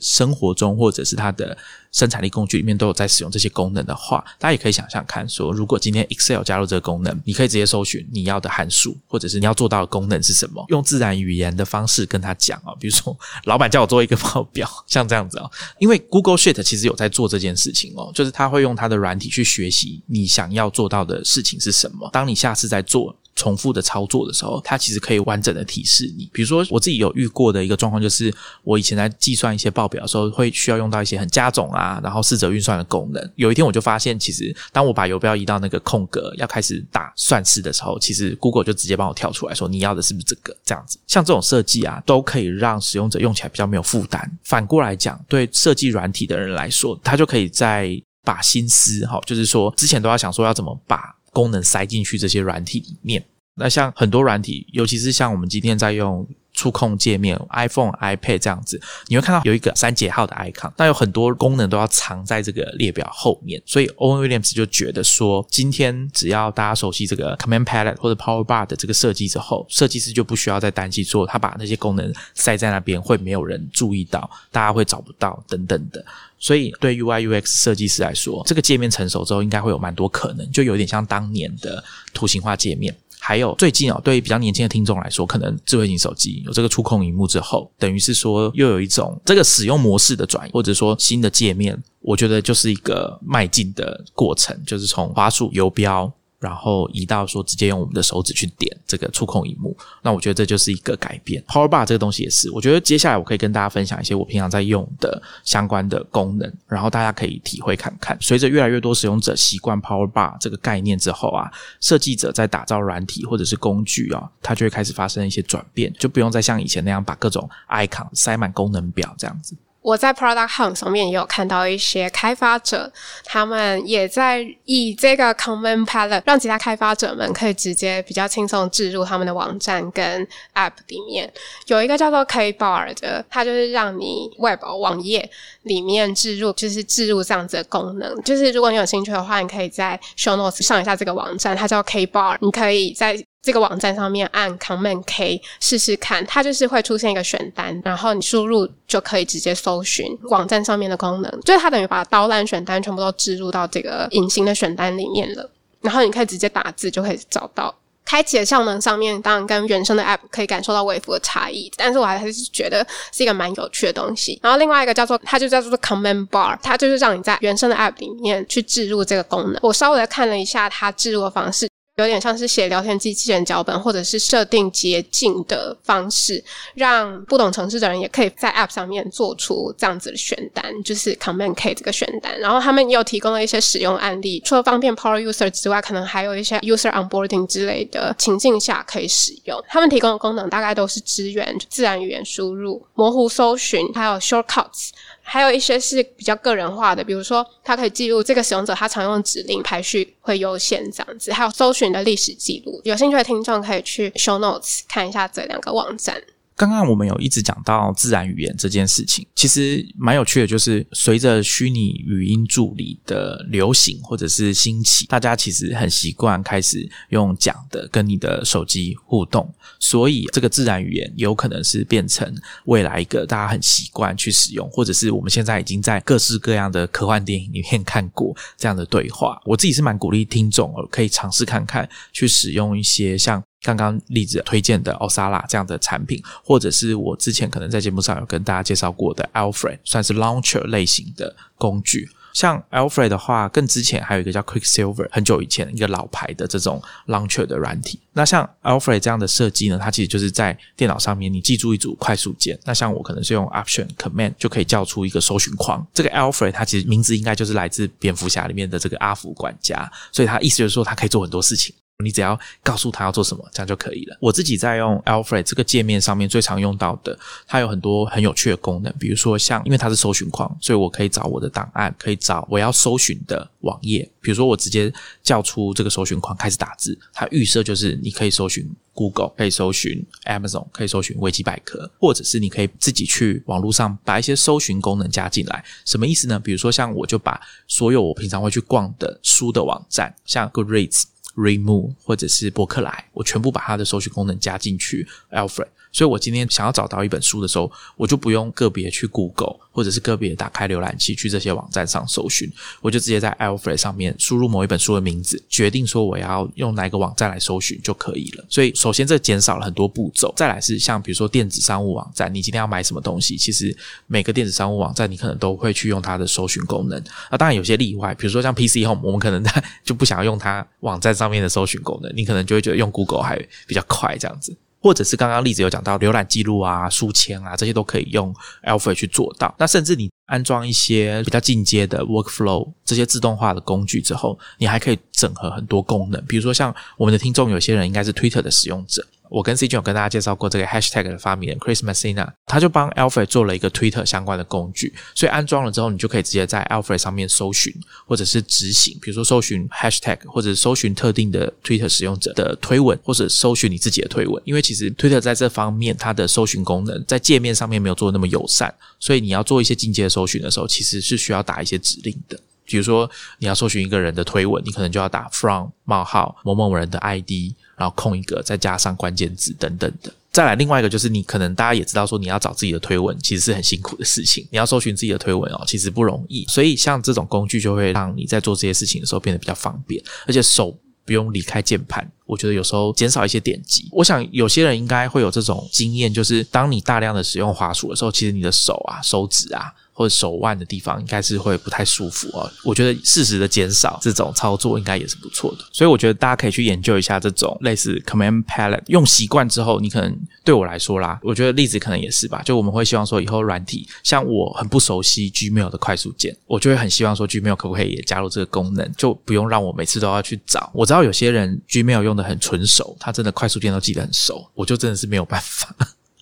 生活中或者是他的生产力工具里面都有在使用这些功能的话，大家也可以想象看，说如果今天 Excel 加入这个功能，你可以直接搜寻你要的函数，或者是你要做到的功能是什么，用自然语言的方式跟他讲啊，比如说老板叫我做一个报表，像这样子啊，(laughs) 因为 Google Sheet 其实有在做这件事情哦，就是他会用他的软体去学习你想要做到的事情是什么，当你下次在做。重复的操作的时候，它其实可以完整的提示你。比如说，我自己有遇过的一个状况，就是我以前在计算一些报表的时候，会需要用到一些很加总啊，然后四则运算的功能。有一天我就发现，其实当我把游标移到那个空格，要开始打算式的时候，其实 Google 就直接帮我跳出来说，你要的是不是这个？这样子，像这种设计啊，都可以让使用者用起来比较没有负担。反过来讲，对设计软体的人来说，他就可以在把心思哈，就是说之前都要想说要怎么把。功能塞进去这些软体里面，那像很多软体，尤其是像我们今天在用触控界面，iPhone、iPad 这样子，你会看到有一个三节号的 icon，那有很多功能都要藏在这个列表后面，所以 Owen Williams 就觉得说，今天只要大家熟悉这个 Command Palette 或者 Power Bar 的这个设计之后，设计师就不需要再担心说他把那些功能塞在那边会没有人注意到，大家会找不到等等的。所以，对 UI UX 设计师来说，这个界面成熟之后，应该会有蛮多可能，就有点像当年的图形化界面。还有最近哦，对于比较年轻的听众来说，可能智慧型手机有这个触控荧幕之后，等于是说又有一种这个使用模式的转移，或者说新的界面，我觉得就是一个迈进的过程，就是从花束、游标。然后移到说直接用我们的手指去点这个触控荧幕，那我觉得这就是一个改变。Power Bar 这个东西也是，我觉得接下来我可以跟大家分享一些我平常在用的相关的功能，然后大家可以体会看看。随着越来越多使用者习惯 Power Bar 这个概念之后啊，设计者在打造软体或者是工具啊，它就会开始发生一些转变，就不用再像以前那样把各种 icon 塞满功能表这样子。我在 Product Hunt 上面也有看到一些开发者，他们也在以这个 Common Palette 让其他开发者们可以直接比较轻松置入他们的网站跟 App 里面。有一个叫做 K Bar 的，它就是让你 Web 网页里面置入，就是置入这样子的功能。就是如果你有兴趣的话，你可以在 Show Notes 上一下这个网站，它叫 K Bar，你可以在。这个网站上面按 Command K 试试看，它就是会出现一个选单，然后你输入就可以直接搜寻网站上面的功能，就是它等于把刀烂选单全部都置入到这个隐形的选单里面了，然后你可以直接打字就可以找到。开启的效能上面当然跟原生的 App 可以感受到微幅的差异，但是我还是觉得是一个蛮有趣的东西。然后另外一个叫做它就叫做 Command Bar，它就是让你在原生的 App 里面去置入这个功能。我稍微看了一下它置入的方式。有点像是写聊天机器人脚本，或者是设定捷径的方式，让不懂程式的人也可以在 App 上面做出这样子的选单，就是 Command K 这个选单。然后他们也有提供了一些使用案例，除了方便 Power User 之外，可能还有一些 User Onboarding 之类的情境下可以使用。他们提供的功能大概都是支援自然语言输入、模糊搜寻，还有 Shortcuts。还有一些是比较个人化的，比如说它可以记录这个使用者他常用指令排序会优先这样子，还有搜寻的历史记录。有兴趣的听众可以去 Show Notes 看一下这两个网站。刚刚我们有一直讲到自然语言这件事情，其实蛮有趣的，就是随着虚拟语音助理的流行或者是兴起，大家其实很习惯开始用讲的跟你的手机互动，所以这个自然语言有可能是变成未来一个大家很习惯去使用，或者是我们现在已经在各式各样的科幻电影里面看过这样的对话。我自己是蛮鼓励听众可以尝试看看，去使用一些像。刚刚例子推荐的 Osala 这样的产品，或者是我之前可能在节目上有跟大家介绍过的 Alfred，算是 Launcher 类型的工具。像 Alfred 的话，更之前还有一个叫 Quicksilver，很久以前一个老牌的这种 Launcher 的软体。那像 Alfred 这样的设计呢，它其实就是在电脑上面你记住一组快速键。那像我可能是用 Option Command 就可以叫出一个搜寻框。这个 Alfred 它其实名字应该就是来自蝙蝠侠里面的这个阿福管家，所以它意思就是说它可以做很多事情。你只要告诉他要做什么，这样就可以了。我自己在用 Alfred 这个界面上面最常用到的，它有很多很有趣的功能，比如说像因为它是搜寻框，所以我可以找我的档案，可以找我要搜寻的网页。比如说我直接叫出这个搜寻框开始打字，它预设就是你可以搜寻 Google，可以搜寻 Amazon，可以搜寻维基百科，或者是你可以自己去网络上把一些搜寻功能加进来。什么意思呢？比如说像我就把所有我平常会去逛的书的网站，像 Goodreads。Remove 或者是博客来，我全部把它的搜寻功能加进去。Alfred。所以我今天想要找到一本书的时候，我就不用个别去 Google，或者是个别打开浏览器去这些网站上搜寻，我就直接在 Alfred 上面输入某一本书的名字，决定说我要用哪个网站来搜寻就可以了。所以首先这减少了很多步骤，再来是像比如说电子商务网站，你今天要买什么东西，其实每个电子商务网站你可能都会去用它的搜寻功能。那当然有些例外，比如说像 PC Home，我们可能 (laughs) 就不想要用它网站上面的搜寻功能，你可能就会觉得用 Google 还比较快这样子。或者是刚刚例子有讲到浏览记录啊、书签啊，这些都可以用 Alpha 去做到。那甚至你安装一些比较进阶的 Workflow 这些自动化的工具之后，你还可以整合很多功能。比如说像我们的听众有些人应该是 Twitter 的使用者。我跟 C 君有跟大家介绍过这个 Hashtag 的发明人 Chris Messina，他就帮 Alfred 做了一个 Twitter 相关的工具，所以安装了之后，你就可以直接在 Alfred 上面搜寻或者是执行，比如说搜寻 Hashtag 或者搜寻特定的 Twitter 使用者的推文，或者搜寻你自己的推文。因为其实 Twitter 在这方面它的搜寻功能在界面上面没有做那么友善，所以你要做一些进阶的搜寻的时候，其实是需要打一些指令的。比如说你要搜寻一个人的推文，你可能就要打 from 冒号某某人的 ID。然后空一个，再加上关键字等等的。再来另外一个就是，你可能大家也知道说，你要找自己的推文，其实是很辛苦的事情。你要搜寻自己的推文哦，其实不容易。所以像这种工具就会让你在做这些事情的时候变得比较方便，而且手不用离开键盘。我觉得有时候减少一些点击。我想有些人应该会有这种经验，就是当你大量的使用滑鼠的时候，其实你的手啊、手指啊。或者手腕的地方应该是会不太舒服哦。我觉得适时的减少这种操作应该也是不错的。所以我觉得大家可以去研究一下这种类似 Command Palette，用习惯之后，你可能对我来说啦，我觉得例子可能也是吧。就我们会希望说，以后软体像我很不熟悉 Gmail 的快速键，我就会很希望说 Gmail 可不可以也加入这个功能，就不用让我每次都要去找。我知道有些人 Gmail 用的很纯熟，他真的快速键都记得很熟，我就真的是没有办法。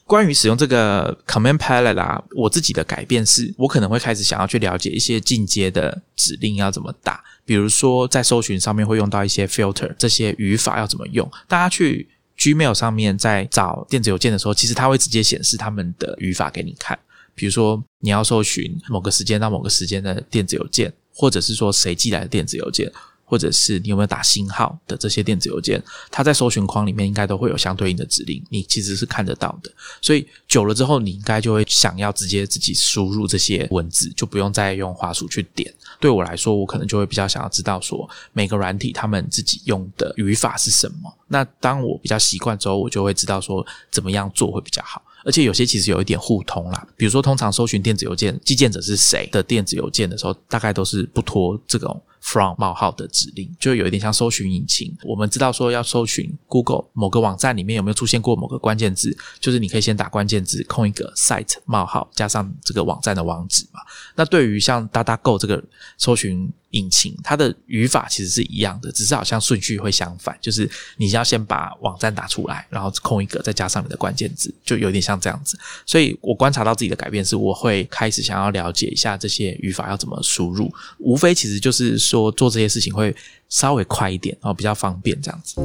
关于使用这个 Command Palette 啊，我自己的改变是，我可能会开始想要去了解一些进阶的指令要怎么打，比如说在搜寻上面会用到一些 filter，这些语法要怎么用。大家去 Gmail 上面在找电子邮件的时候，其实它会直接显示他们的语法给你看。比如说你要搜寻某个时间到某个时间的电子邮件，或者是说谁寄来的电子邮件。或者是你有没有打星号的这些电子邮件，它在搜寻框里面应该都会有相对应的指令，你其实是看得到的。所以久了之后，你应该就会想要直接自己输入这些文字，就不用再用滑鼠去点。对我来说，我可能就会比较想要知道说每个软体他们自己用的语法是什么。那当我比较习惯之后，我就会知道说怎么样做会比较好。而且有些其实有一点互通啦，比如说通常搜寻电子邮件寄件者是谁的电子邮件的时候，大概都是不拖这种。From 冒号的指令就有一点像搜寻引擎。我们知道说要搜寻 Google 某个网站里面有没有出现过某个关键字，就是你可以先打关键字，空一个 site 冒号加上这个网站的网址嘛。那对于像 DadaGo 这个搜寻引擎，它的语法其实是一样的，只是好像顺序会相反，就是你要先把网站打出来，然后空一个再加上你的关键字，就有点像这样子。所以我观察到自己的改变是，我会开始想要了解一下这些语法要怎么输入，无非其实就是说。做这些事情会稍微快一点，然后比较方便这样子。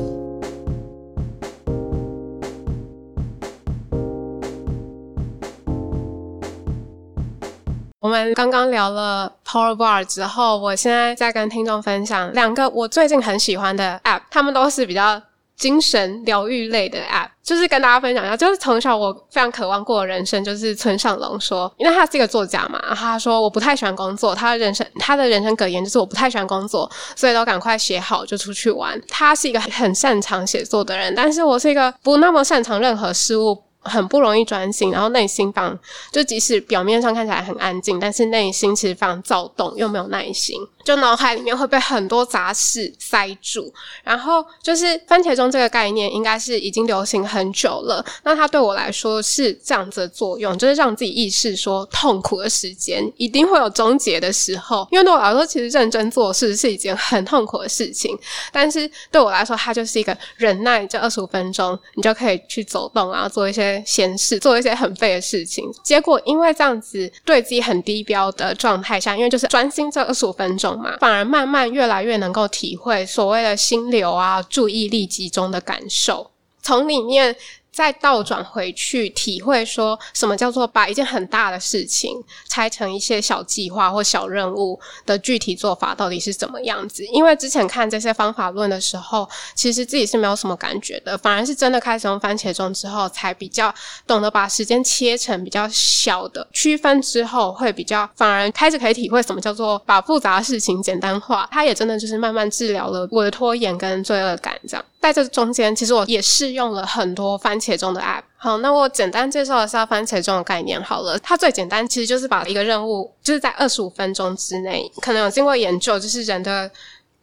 我们刚刚聊了 Power Bar 之后，我现在在跟听众分享两个我最近很喜欢的 App，他们都是比较。精神疗愈类的 App，就是跟大家分享一下，就是从小我非常渴望过的人生，就是村上龙说，因为他是一个作家嘛，他说我不太喜欢工作，他的人生他的人生格言就是我不太喜欢工作，所以都赶快写好就出去玩。他是一个很擅长写作的人，但是我是一个不那么擅长任何事物。很不容易专心，然后内心放，就即使表面上看起来很安静，但是内心其实非常躁动，又没有耐心，就脑海里面会被很多杂事塞住。然后就是番茄钟这个概念，应该是已经流行很久了。那它对我来说是这样子的作用，就是让自己意识说，痛苦的时间一定会有终结的时候。因为对我来说，其实认真做事是一件很痛苦的事情，但是对我来说，它就是一个忍耐这二十五分钟，你就可以去走动，然后做一些。闲事做一些很废的事情，结果因为这样子对自己很低标的状态下，因为就是专心这二十五分钟嘛，反而慢慢越来越能够体会所谓的心流啊、注意力集中的感受，从里面。再倒转回去，体会说什么叫做把一件很大的事情拆成一些小计划或小任务的具体做法到底是怎么样子？因为之前看这些方法论的时候，其实自己是没有什么感觉的，反而是真的开始用番茄钟之后，才比较懂得把时间切成比较小的区分之后，会比较反而开始可以体会什么叫做把复杂的事情简单化。它也真的就是慢慢治疗了我的拖延跟罪恶感，这样。在这中间，其实我也试用了很多番茄钟的 App。好，那我简单介绍一下番茄钟的概念好了。它最简单，其实就是把一个任务，就是在二十五分钟之内，可能有经过研究，就是人的。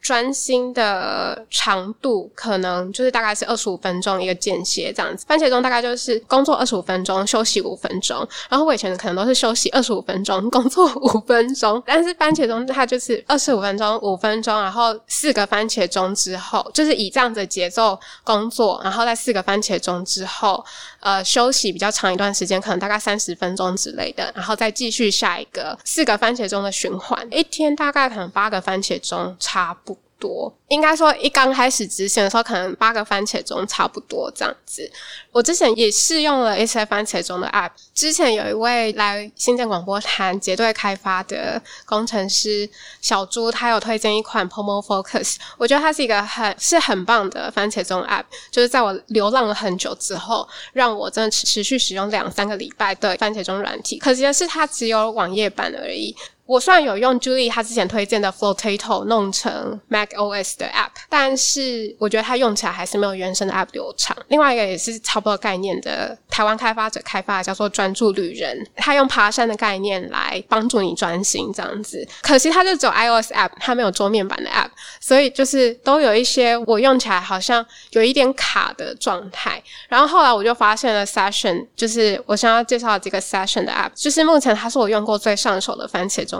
专心的长度可能就是大概是二十五分钟一个间歇这样子，番茄钟大概就是工作二十五分钟，休息五分钟。然后我以前可能都是休息二十五分钟，工作五分钟。但是番茄钟它就是二十五分钟，五分钟，然后四个番茄钟之后，就是以这样的节奏工作，然后在四个番茄钟之后，呃，休息比较长一段时间，可能大概三十分钟之类的，然后再继续下一个四个番茄钟的循环。一天大概可能八个番茄钟，差不多。多应该说，一刚开始执行的时候，可能八个番茄钟差不多这样子。我之前也试用了一些番茄钟的 App。之前有一位来新建广播谈结对开发的工程师小朱，他有推荐一款 Pomo Focus，我觉得它是一个很是很棒的番茄钟 App。就是在我流浪了很久之后，让我真的持续使用两三个礼拜的番茄钟软体。可惜的是，它只有网页版而已。我虽然有用 Julie 他之前推荐的 Flotato 弄成 Mac OS 的 App，但是我觉得它用起来还是没有原生的 App 流畅。另外一个也是差不多概念的台湾开发者开发的叫做专注旅人，他用爬山的概念来帮助你专心这样子。可惜它就只有 iOS App，它没有桌面版的 App，所以就是都有一些我用起来好像有一点卡的状态。然后后来我就发现了 Session，就是我想要介绍这个 Session 的 App，就是目前它是我用过最上手的番茄钟。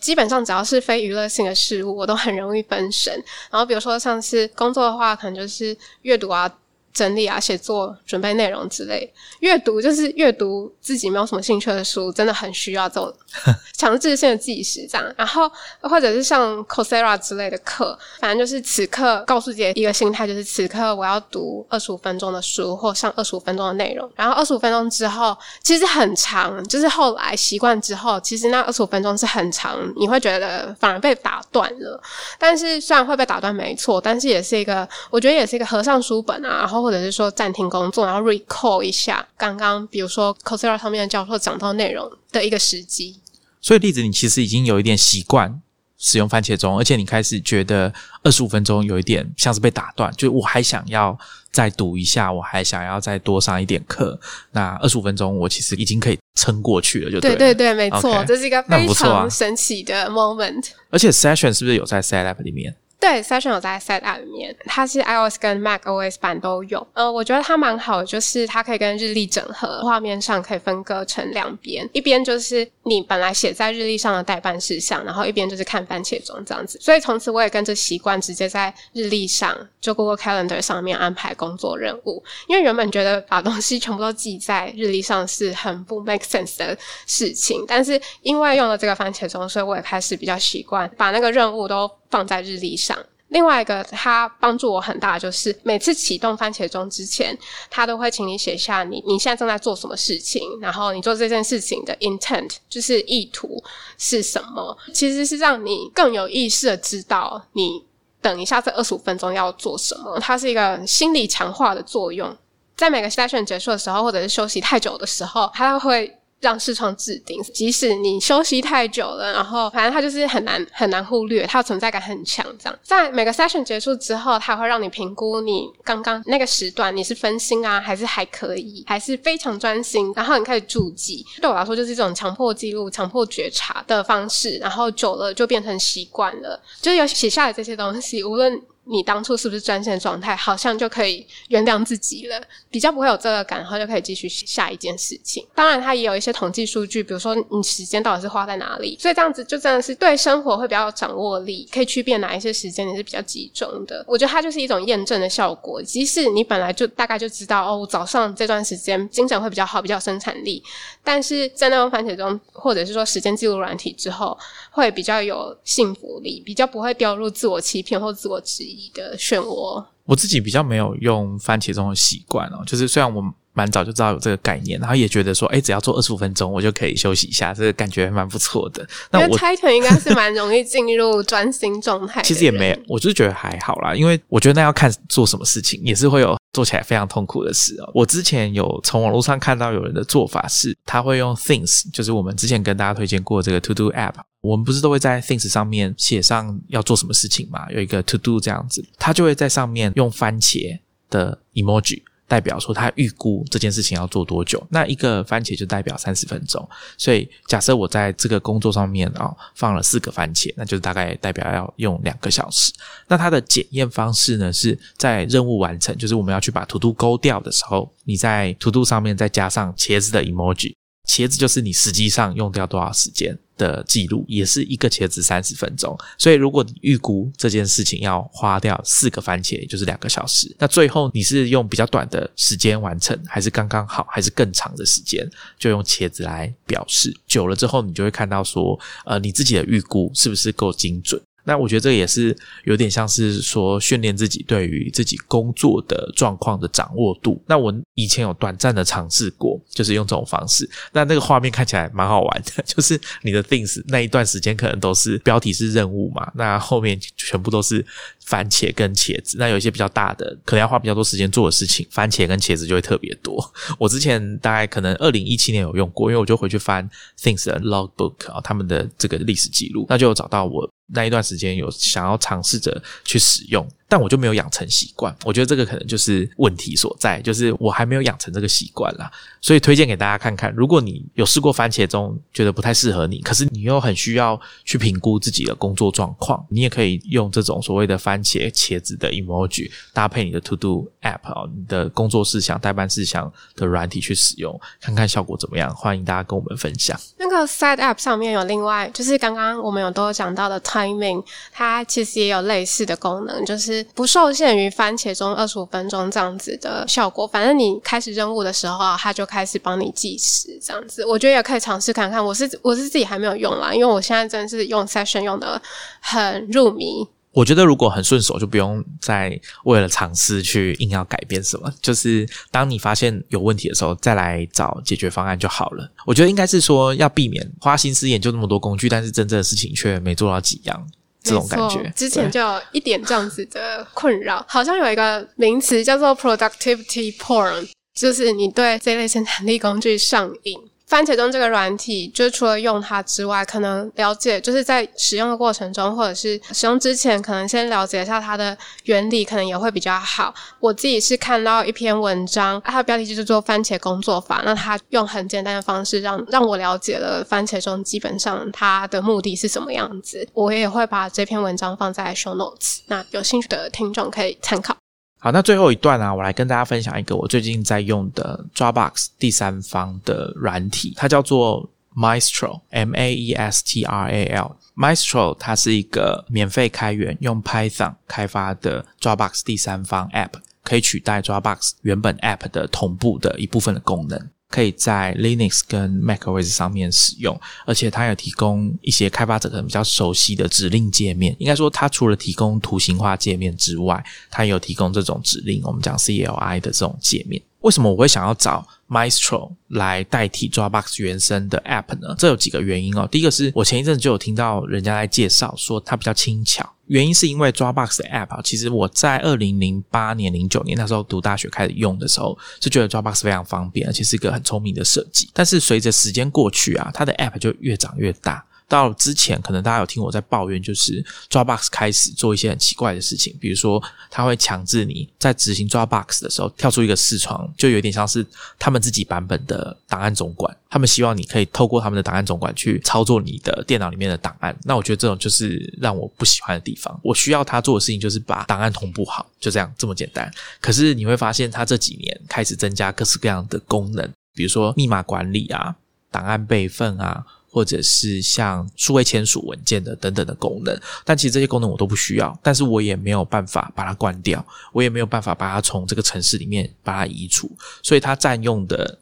基本上只要是非娱乐性的事物，我都很容易分神。然后比如说像是工作的话，可能就是阅读啊、整理啊、写作、准备内容之类。阅读就是阅读自己没有什么兴趣的书，真的很需要这种 (laughs) 强制性的计时这样。然后或者是像 Coursera 之类的课，反正就是此刻告诉自己一个心态，就是此刻我要读二十五分钟的书或上二十五分钟的内容。然后二十五分钟之后，其实很长，就是后来习惯之后，其实那二十五分钟是很长，你会觉得反而被打断了。但是虽然会被打断，没错，但是也是一个，我觉得也是一个合上书本啊，然后或者是说暂停工作，然后 recall 一下刚刚，比如说 Coursera 上面的教授讲到内容的一个时机。所以，例子你其实已经有一点习惯使用番茄钟，而且你开始觉得二十五分钟有一点像是被打断，就我还想要再读一下，我还想要再多上一点课，那二十五分钟我其实已经可以撑过去了，就对对对，没错，这是一个非常神奇的 moment。而且 session 是不是有在 set up 里面？对，Session 有在 set up 里面，它是 iOS 跟 Mac OS 版都有。呃，我觉得它蛮好，就是它可以跟日历整合，画面上可以分割成两边，一边就是你本来写在日历上的代办事项，然后一边就是看番茄钟这样子。所以从此我也跟着习惯，直接在日历上就 Google Calendar 上面安排工作任务。因为原本觉得把东西全部都记在日历上是很不 make sense 的事情，但是因为用了这个番茄钟，所以我也开始比较习惯把那个任务都放在日历上。另外一个，它帮助我很大，就是每次启动番茄钟之前，它都会请你写下你你现在正在做什么事情，然后你做这件事情的 intent 就是意图是什么。其实是让你更有意识的知道你等一下这二十五分钟要做什么。它是一个心理强化的作用，在每个 session 结束的时候，或者是休息太久的时候，它会。让视窗置顶，即使你休息太久了，然后反正它就是很难很难忽略，它的存在感很强。这样，在每个 session 结束之后，它会让你评估你刚刚那个时段你是分心啊，还是还可以，还是非常专心。然后你开始注记，对我来说就是一种强迫记录、强迫觉察的方式。然后久了就变成习惯了，就是有写下来这些东西，无论。你当初是不是专线状态，好像就可以原谅自己了，比较不会有这个感，然后就可以继续下一件事情。当然，它也有一些统计数据，比如说你时间到底是花在哪里，所以这样子就真的是对生活会比较有掌握力，可以区别哪一些时间你是比较集中的。我觉得它就是一种验证的效果，即使你本来就大概就知道哦，早上这段时间精神会比较好，比较生产力，但是在那种番茄中，或者是说时间记录软体之后，会比较有幸福力，比较不会掉入自我欺骗或自我质疑。的漩涡，我自己比较没有用番茄钟的习惯哦。就是虽然我蛮早就知道有这个概念，然后也觉得说，哎，只要做二十五分钟，我就可以休息一下，这个感觉蛮不错的。那我 Titan 应该是蛮容易进入专心状态。其实也没，我就是觉得还好啦，因为我觉得那要看做什么事情，也是会有做起来非常痛苦的事哦。我之前有从网络上看到有人的做法是，他会用 Things，就是我们之前跟大家推荐过这个 To Do App。我们不是都会在 Things 上面写上要做什么事情嘛？有一个 To Do 这样子，他就会在上面用番茄的 emoji 代表说他预估这件事情要做多久。那一个番茄就代表三十分钟，所以假设我在这个工作上面啊放了四个番茄，那就是大概代表要用两个小时。那它的检验方式呢，是在任务完成，就是我们要去把 To Do 勾掉的时候，你在 To Do 上面再加上茄子的 emoji。茄子就是你实际上用掉多少时间的记录，也是一个茄子三十分钟。所以如果你预估这件事情要花掉四个番茄，也就是两个小时，那最后你是用比较短的时间完成，还是刚刚好，还是更长的时间，就用茄子来表示。久了之后，你就会看到说，呃，你自己的预估是不是够精准。那我觉得这也是有点像是说训练自己对于自己工作的状况的掌握度。那我以前有短暂的尝试过，就是用这种方式。那那个画面看起来蛮好玩的，(laughs) 就是你的 things 那一段时间可能都是标题是任务嘛，那后面全部都是番茄跟茄子。那有一些比较大的，可能要花比较多时间做的事情，番茄跟茄子就会特别多。我之前大概可能二零一七年有用过，因为我就回去翻 things 的 logbook 啊，他们的这个历史记录，那就找到我。那一段时间有想要尝试着去使用。但我就没有养成习惯，我觉得这个可能就是问题所在，就是我还没有养成这个习惯啦。所以推荐给大家看看，如果你有试过番茄钟，觉得不太适合你，可是你又很需要去评估自己的工作状况，你也可以用这种所谓的番茄茄子的 emoji 搭配你的 To Do App 啊，你的工作事项、代办事项的软体去使用，看看效果怎么样。欢迎大家跟我们分享。那个 Side App 上面有另外，就是刚刚我们有都讲到的 Timing，它其实也有类似的功能，就是。不受限于番茄钟二十五分钟这样子的效果。反正你开始任务的时候，它就开始帮你计时，这样子。我觉得也可以尝试看看。我是我是自己还没有用啦，因为我现在真的是用 Session 用的很入迷。我觉得如果很顺手，就不用再为了尝试去硬要改变什么。就是当你发现有问题的时候，再来找解决方案就好了。我觉得应该是说要避免花心思研究那么多工具，但是真正的事情却没做到几样，这种感觉。之前就有一点这样子的困扰，好像有一个名词叫做 productivity porn，就是你对这类生产力工具上瘾。番茄钟这个软体，就是除了用它之外，可能了解就是在使用的过程中，或者是使用之前，可能先了解一下它的原理，可能也会比较好。我自己是看到一篇文章，它的标题就是做番茄工作法，那它用很简单的方式让让我了解了番茄钟基本上它的目的是什么样子。我也会把这篇文章放在 show notes，那有兴趣的听众可以参考。好，那最后一段啊，我来跟大家分享一个我最近在用的 Dropbox 第三方的软体，它叫做 Maestro，M A E S T R A L。Maestro 它是一个免费开源用 Python 开发的 Dropbox 第三方 App，可以取代 Dropbox 原本 App 的同步的一部分的功能。可以在 Linux 跟 macOS 上面使用，而且它有提供一些开发者可能比较熟悉的指令界面。应该说，它除了提供图形化界面之外，它也有提供这种指令，我们讲 CLI 的这种界面。为什么我会想要找 Maestro 来代替 Dropbox 原生的 App 呢？这有几个原因哦。第一个是我前一阵就有听到人家在介绍说它比较轻巧，原因是因为 Dropbox 的 App 啊，其实我在二零零八年、零九年那时候读大学开始用的时候，是觉得 Dropbox 非常方便，而且是一个很聪明的设计。但是随着时间过去啊，它的 App 就越长越大。到之前，可能大家有听我在抱怨，就是 Dropbox 开始做一些很奇怪的事情，比如说，它会强制你在执行 Dropbox 的时候跳出一个视窗，就有点像是他们自己版本的档案总管，他们希望你可以透过他们的档案总管去操作你的电脑里面的档案。那我觉得这种就是让我不喜欢的地方。我需要他做的事情就是把档案同步好，就这样这么简单。可是你会发现，他这几年开始增加各式各样的功能，比如说密码管理啊、档案备份啊。或者是像数位签署文件的等等的功能，但其实这些功能我都不需要，但是我也没有办法把它关掉，我也没有办法把它从这个城市里面把它移除，所以它占用的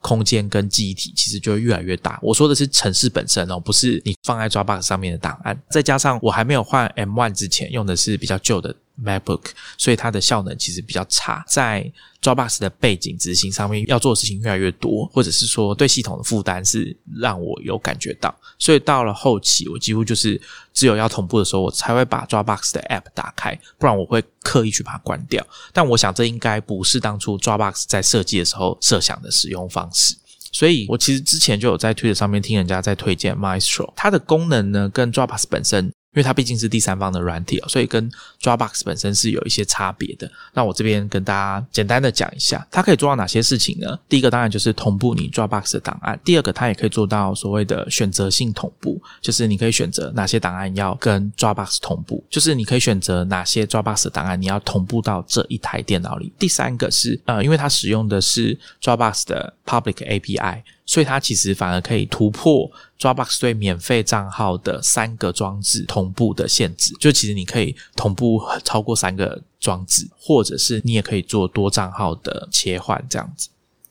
空间跟记忆体其实就会越来越大。我说的是城市本身哦，不是你放在 Dropbox 上面的档案。再加上我还没有换 M1 之前用的是比较旧的。MacBook，所以它的效能其实比较差，在 Dropbox 的背景执行上面要做的事情越来越多，或者是说对系统的负担是让我有感觉到，所以到了后期，我几乎就是只有要同步的时候，我才会把 Dropbox 的 App 打开，不然我会刻意去把它关掉。但我想这应该不是当初 Dropbox 在设计的时候设想的使用方式，所以我其实之前就有在推特上面听人家在推荐 Maestro，它的功能呢跟 Dropbox 本身。因为它毕竟是第三方的软体哦，所以跟 Dropbox 本身是有一些差别的。那我这边跟大家简单的讲一下，它可以做到哪些事情呢？第一个当然就是同步你 Dropbox 的档案。第二个，它也可以做到所谓的选择性同步，就是你可以选择哪些档案要跟 Dropbox 同步，就是你可以选择哪些 Dropbox 的档案你要同步到这一台电脑里。第三个是呃，因为它使用的是 Dropbox 的 Public API。所以它其实反而可以突破 Dropbox 对免费账号的三个装置同步的限制。就其实你可以同步超过三个装置，或者是你也可以做多账号的切换这样子。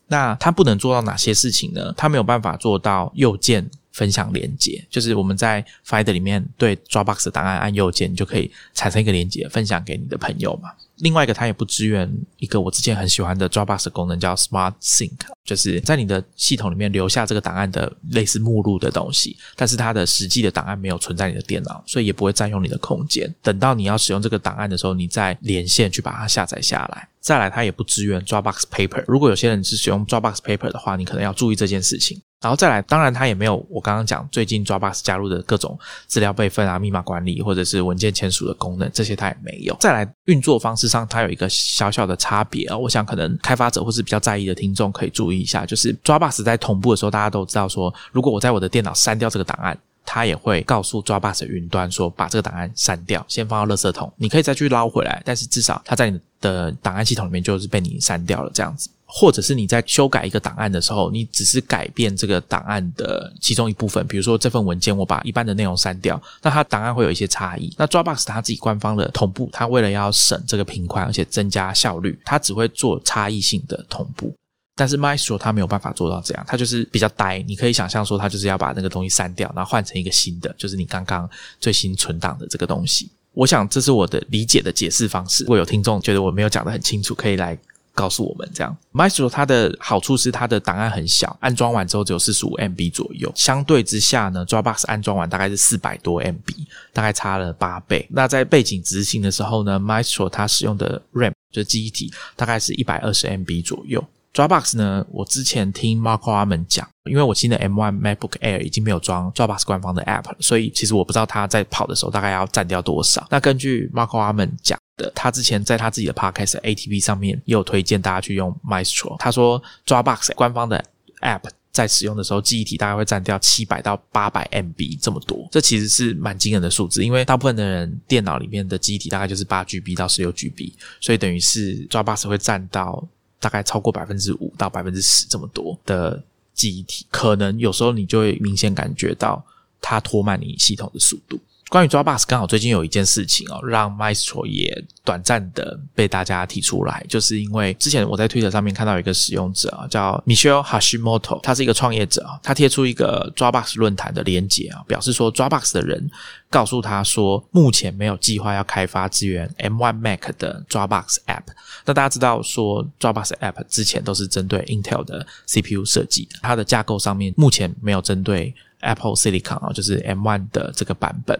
那它不能做到哪些事情呢？它没有办法做到右键分享连接，就是我们在 Finder 里面对 Dropbox 的档案按右键，就可以产生一个连接，分享给你的朋友嘛。另外一个，它也不支援一个我之前很喜欢的 Dropbox 功能，叫 Smart Sync，就是在你的系统里面留下这个档案的类似目录的东西，但是它的实际的档案没有存在你的电脑，所以也不会占用你的空间。等到你要使用这个档案的时候，你再连线去把它下载下来。再来，它也不支援 Dropbox Paper。如果有些人是使用 Dropbox Paper 的话，你可能要注意这件事情。然后再来，当然它也没有我刚刚讲最近 Dropbox 加入的各种资料备份啊、密码管理或者是文件签署的功能，这些它也没有。再来，运作方式上它有一个小小的差别啊，我想可能开发者或是比较在意的听众可以注意一下，就是 Dropbox 在同步的时候，大家都知道说，如果我在我的电脑删掉这个档案。它也会告诉 Dropbox 云端说，把这个档案删掉，先放到垃圾桶，你可以再去捞回来，但是至少它在你的档案系统里面就是被你删掉了这样子。或者是你在修改一个档案的时候，你只是改变这个档案的其中一部分，比如说这份文件我把一半的内容删掉，那它档案会有一些差异。那 Dropbox 它自己官方的同步，它为了要省这个频宽，而且增加效率，它只会做差异性的同步。但是 Maestro 它没有办法做到这样，它就是比较呆。你可以想象说，它就是要把那个东西删掉，然后换成一个新的，就是你刚刚最新存档的这个东西。我想这是我的理解的解释方式。如果有听众觉得我没有讲得很清楚，可以来告诉我们。这样 Maestro 它的好处是它的档案很小，安装完之后只有四十五 MB 左右。相对之下呢，Dropbox 安装完大概是四百多 MB，大概差了八倍。那在背景执行的时候呢，Maestro 它使用的 RAM 就是记忆体大概是一百二十 MB 左右。Dropbox 呢？我之前听 Marco 他们讲，因为我新的 M1 MacBook Air 已经没有装 Dropbox 官方的 App 了，所以其实我不知道它在跑的时候大概要占掉多少。那根据 Marco 他们讲的，他之前在他自己的 Podcast ATP 上面也有推荐大家去用 Maestro。他说 Dropbox 官方的 App 在使用的时候，记忆体大概会占掉七百到八百 MB 这么多，这其实是蛮惊人的数字。因为大部分的人电脑里面的记忆体大概就是八 GB 到十六 GB，所以等于是 Dropbox 会占到。大概超过百分之五到百分之十这么多的记忆体，可能有时候你就会明显感觉到它拖慢你系统的速度。关于 Dropbox，刚好最近有一件事情哦，让 Maestro 也短暂的被大家提出来，就是因为之前我在推特上面看到一个使用者啊，叫 Michelle Hashimoto，他是一个创业者啊，他贴出一个 Dropbox 论坛的连接啊，表示说 Dropbox 的人告诉他说，目前没有计划要开发支援 M1 Mac 的 Dropbox App。那大家知道说 Dropbox App 之前都是针对 Intel 的 CPU 设计，它的架构上面目前没有针对 Apple Silicon 啊，就是 M1 的这个版本。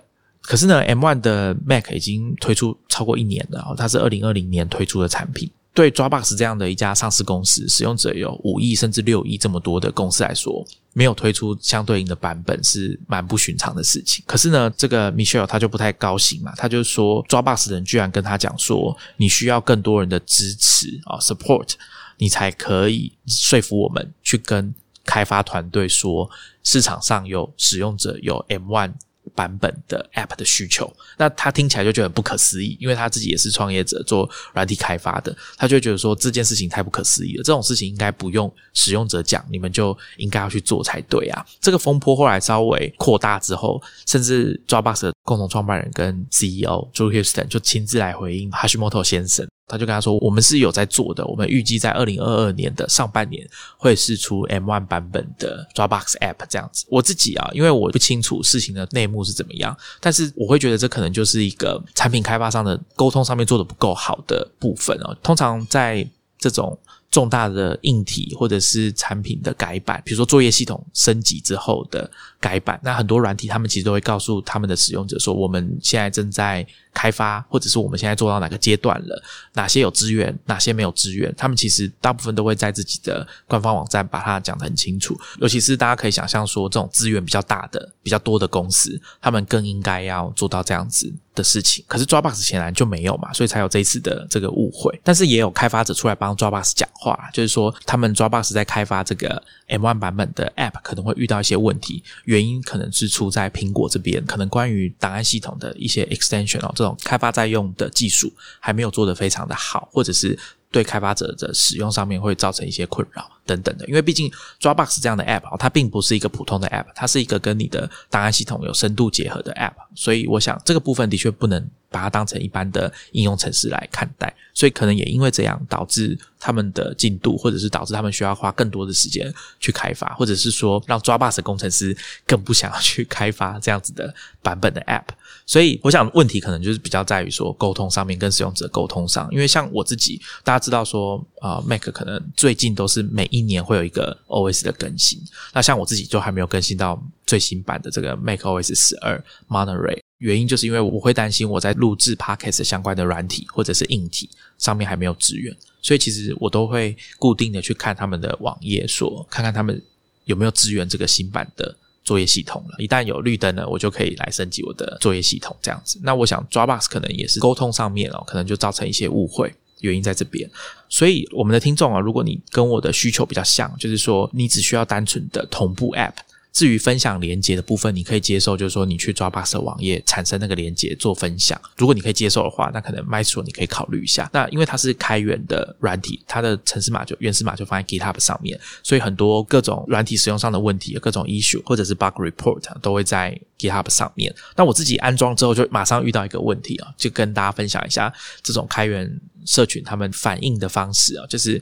可是呢，M1 的 Mac 已经推出超过一年了，它是二零二零年推出的产品。对 Dropbox 这样的一家上市公司，使用者有五亿甚至六亿这么多的公司来说，没有推出相对应的版本是蛮不寻常的事情。可是呢，这个 Michelle 他就不太高兴嘛，他就说 Dropbox 的人居然跟他讲说，你需要更多人的支持啊，support，你才可以说服我们去跟开发团队说，市场上有使用者有 M1。版本的 App 的需求，那他听起来就觉得不可思议，因为他自己也是创业者，做软体开发的，他就觉得说这件事情太不可思议了，这种事情应该不用使用者讲，你们就应该要去做才对啊。这个风波后来稍微扩大之后，甚至 Dropbox 的共同创办人跟 CEO Drew Houston 就亲自来回应 Hashimoto 先生。他就跟他说：“我们是有在做的，我们预计在二零二二年的上半年会试出 M1 版本的 Dropbox App 这样子。我自己啊，因为我不清楚事情的内幕是怎么样，但是我会觉得这可能就是一个产品开发商的沟通上面做的不够好的部分哦。通常在这种。”重大的硬体或者是产品的改版，比如说作业系统升级之后的改版，那很多软体他们其实都会告诉他们的使用者说，我们现在正在开发，或者是我们现在做到哪个阶段了，哪些有资源，哪些没有资源，他们其实大部分都会在自己的官方网站把它讲得很清楚。尤其是大家可以想象说，这种资源比较大的、比较多的公司，他们更应该要做到这样子。的事情，可是 Dropbox 显然就没有嘛，所以才有这一次的这个误会。但是也有开发者出来帮 Dropbox 讲话，就是说他们 Dropbox 在开发这个 M1 版本的 App 可能会遇到一些问题，原因可能是出在苹果这边，可能关于档案系统的一些 extension 哦，这种开发在用的技术还没有做得非常的好，或者是。对开发者的使用上面会造成一些困扰等等的，因为毕竟 Dropbox 这样的 App 它并不是一个普通的 App，它是一个跟你的档案系统有深度结合的 App，所以我想这个部分的确不能把它当成一般的应用程式来看待，所以可能也因为这样导致他们的进度，或者是导致他们需要花更多的时间去开发，或者是说让 Dropbox 工程师更不想要去开发这样子的版本的 App。所以，我想问题可能就是比较在于说沟通上面跟使用者沟通上，因为像我自己，大家知道说啊，Mac 可能最近都是每一年会有一个 OS 的更新，那像我自己就还没有更新到最新版的这个 Mac OS 十二 Monterey，原因就是因为我会担心我在录制 Podcast 相关的软体或者是硬体上面还没有支援，所以其实我都会固定的去看他们的网页，说看看他们有没有支援这个新版的。作业系统了，一旦有绿灯了，我就可以来升级我的作业系统，这样子。那我想，Dropbox 可能也是沟通上面哦，可能就造成一些误会，原因在这边。所以，我们的听众啊，如果你跟我的需求比较像，就是说你只需要单纯的同步 App，至于分享连接的部分，你可以接受，就是说你去抓巴色网页产生那个连接做分享。如果你可以接受的话，那可能 Maestro 你可以考虑一下。那因为它是开源的软体，它的程式码就原始码就放在 GitHub 上面，所以很多各种软体使用上的问题、各种 issue 或者是 bug report 都会在 GitHub 上面。那我自己安装之后，就马上遇到一个问题啊，就跟大家分享一下这种开源社群他们反应的方式啊，就是。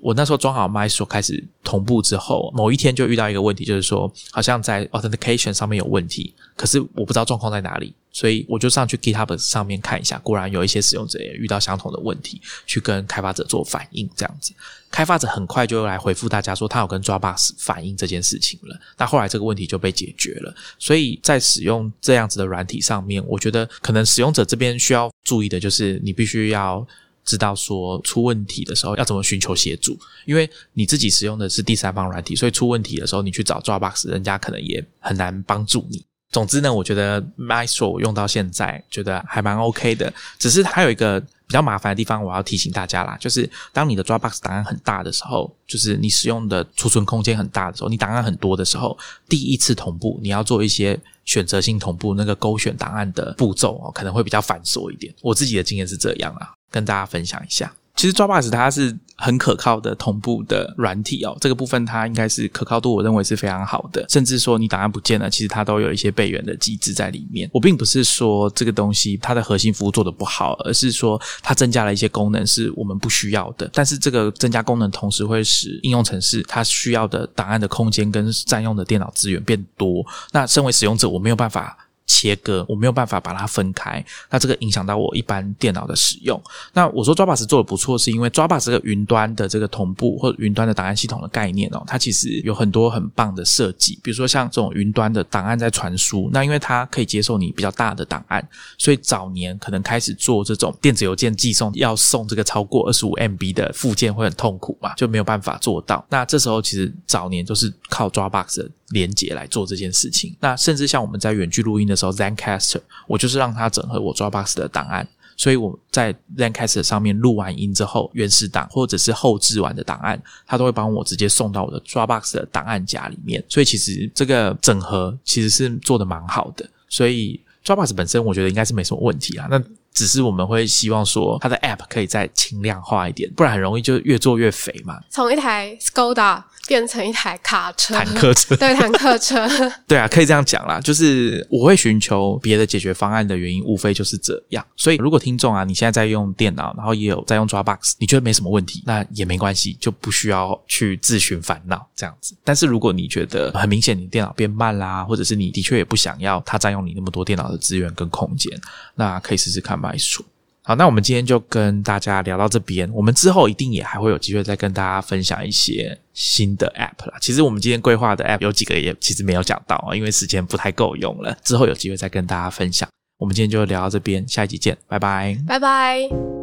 我那时候装好 MySQL 开始同步之后，某一天就遇到一个问题，就是说好像在 Authentication 上面有问题，可是我不知道状况在哪里，所以我就上去 GitHub 上面看一下，果然有一些使用者也遇到相同的问题，去跟开发者做反应，这样子，开发者很快就来回复大家说他有跟 Dropbox 反映这件事情了，那后来这个问题就被解决了，所以在使用这样子的软体上面，我觉得可能使用者这边需要注意的就是你必须要。知道说出问题的时候要怎么寻求协助，因为你自己使用的是第三方软体，所以出问题的时候你去找 Dropbox，人家可能也很难帮助你。总之呢，我觉得 Maestro 用到现在觉得还蛮 OK 的，只是它有一个比较麻烦的地方，我要提醒大家啦，就是当你的 Dropbox 档案很大的时候，就是你使用的储存空间很大的时候，你档案很多的时候，第一次同步你要做一些选择性同步，那个勾选档案的步骤哦，可能会比较繁琐一点。我自己的经验是这样啊。跟大家分享一下，其实 Dropbox 它是很可靠的同步的软体哦，这个部分它应该是可靠度，我认为是非常好的。甚至说你档案不见了，其实它都有一些备援的机制在里面。我并不是说这个东西它的核心服务做的不好，而是说它增加了一些功能是我们不需要的。但是这个增加功能同时会使应用程式它需要的档案的空间跟占用的电脑资源变多。那身为使用者，我没有办法。切割我没有办法把它分开，那这个影响到我一般电脑的使用。那我说 Dropbox 做的不错，是因为 Dropbox 这个云端的这个同步或者云端的档案系统的概念哦，它其实有很多很棒的设计。比如说像这种云端的档案在传输，那因为它可以接受你比较大的档案，所以早年可能开始做这种电子邮件寄送，要送这个超过二十五 MB 的附件会很痛苦嘛，就没有办法做到。那这时候其实早年都是靠 Dropbox 的连接来做这件事情。那甚至像我们在远距录音的时候，ZenCaster，我就是让它整合我 Dropbox 的档案，所以我在 ZenCaster 上面录完音之后，原始档或者是后置完的档案，它都会帮我直接送到我的 Dropbox 的档案夹里面。所以其实这个整合其实是做的蛮好的，所以 Dropbox 本身我觉得应该是没什么问题啊。那只是我们会希望说它的 App 可以再轻量化一点，不然很容易就越做越肥嘛。从一台 Skoda。变成一台卡车、坦克车，对坦克车，(laughs) 对啊，可以这样讲啦。就是我会寻求别的解决方案的原因，无非就是这样。所以，如果听众啊，你现在在用电脑，然后也有在用 Dropbox，你觉得没什么问题，那也没关系，就不需要去自寻烦恼这样子。但是，如果你觉得很明显你电脑变慢啦，或者是你的确也不想要它占用你那么多电脑的资源跟空间，那可以试试看 m 数。好，那我们今天就跟大家聊到这边。我们之后一定也还会有机会再跟大家分享一些新的 App 啦。其实我们今天规划的 App 有几个也其实没有讲到啊，因为时间不太够用了。之后有机会再跟大家分享。我们今天就聊到这边，下一集见，拜拜，拜拜。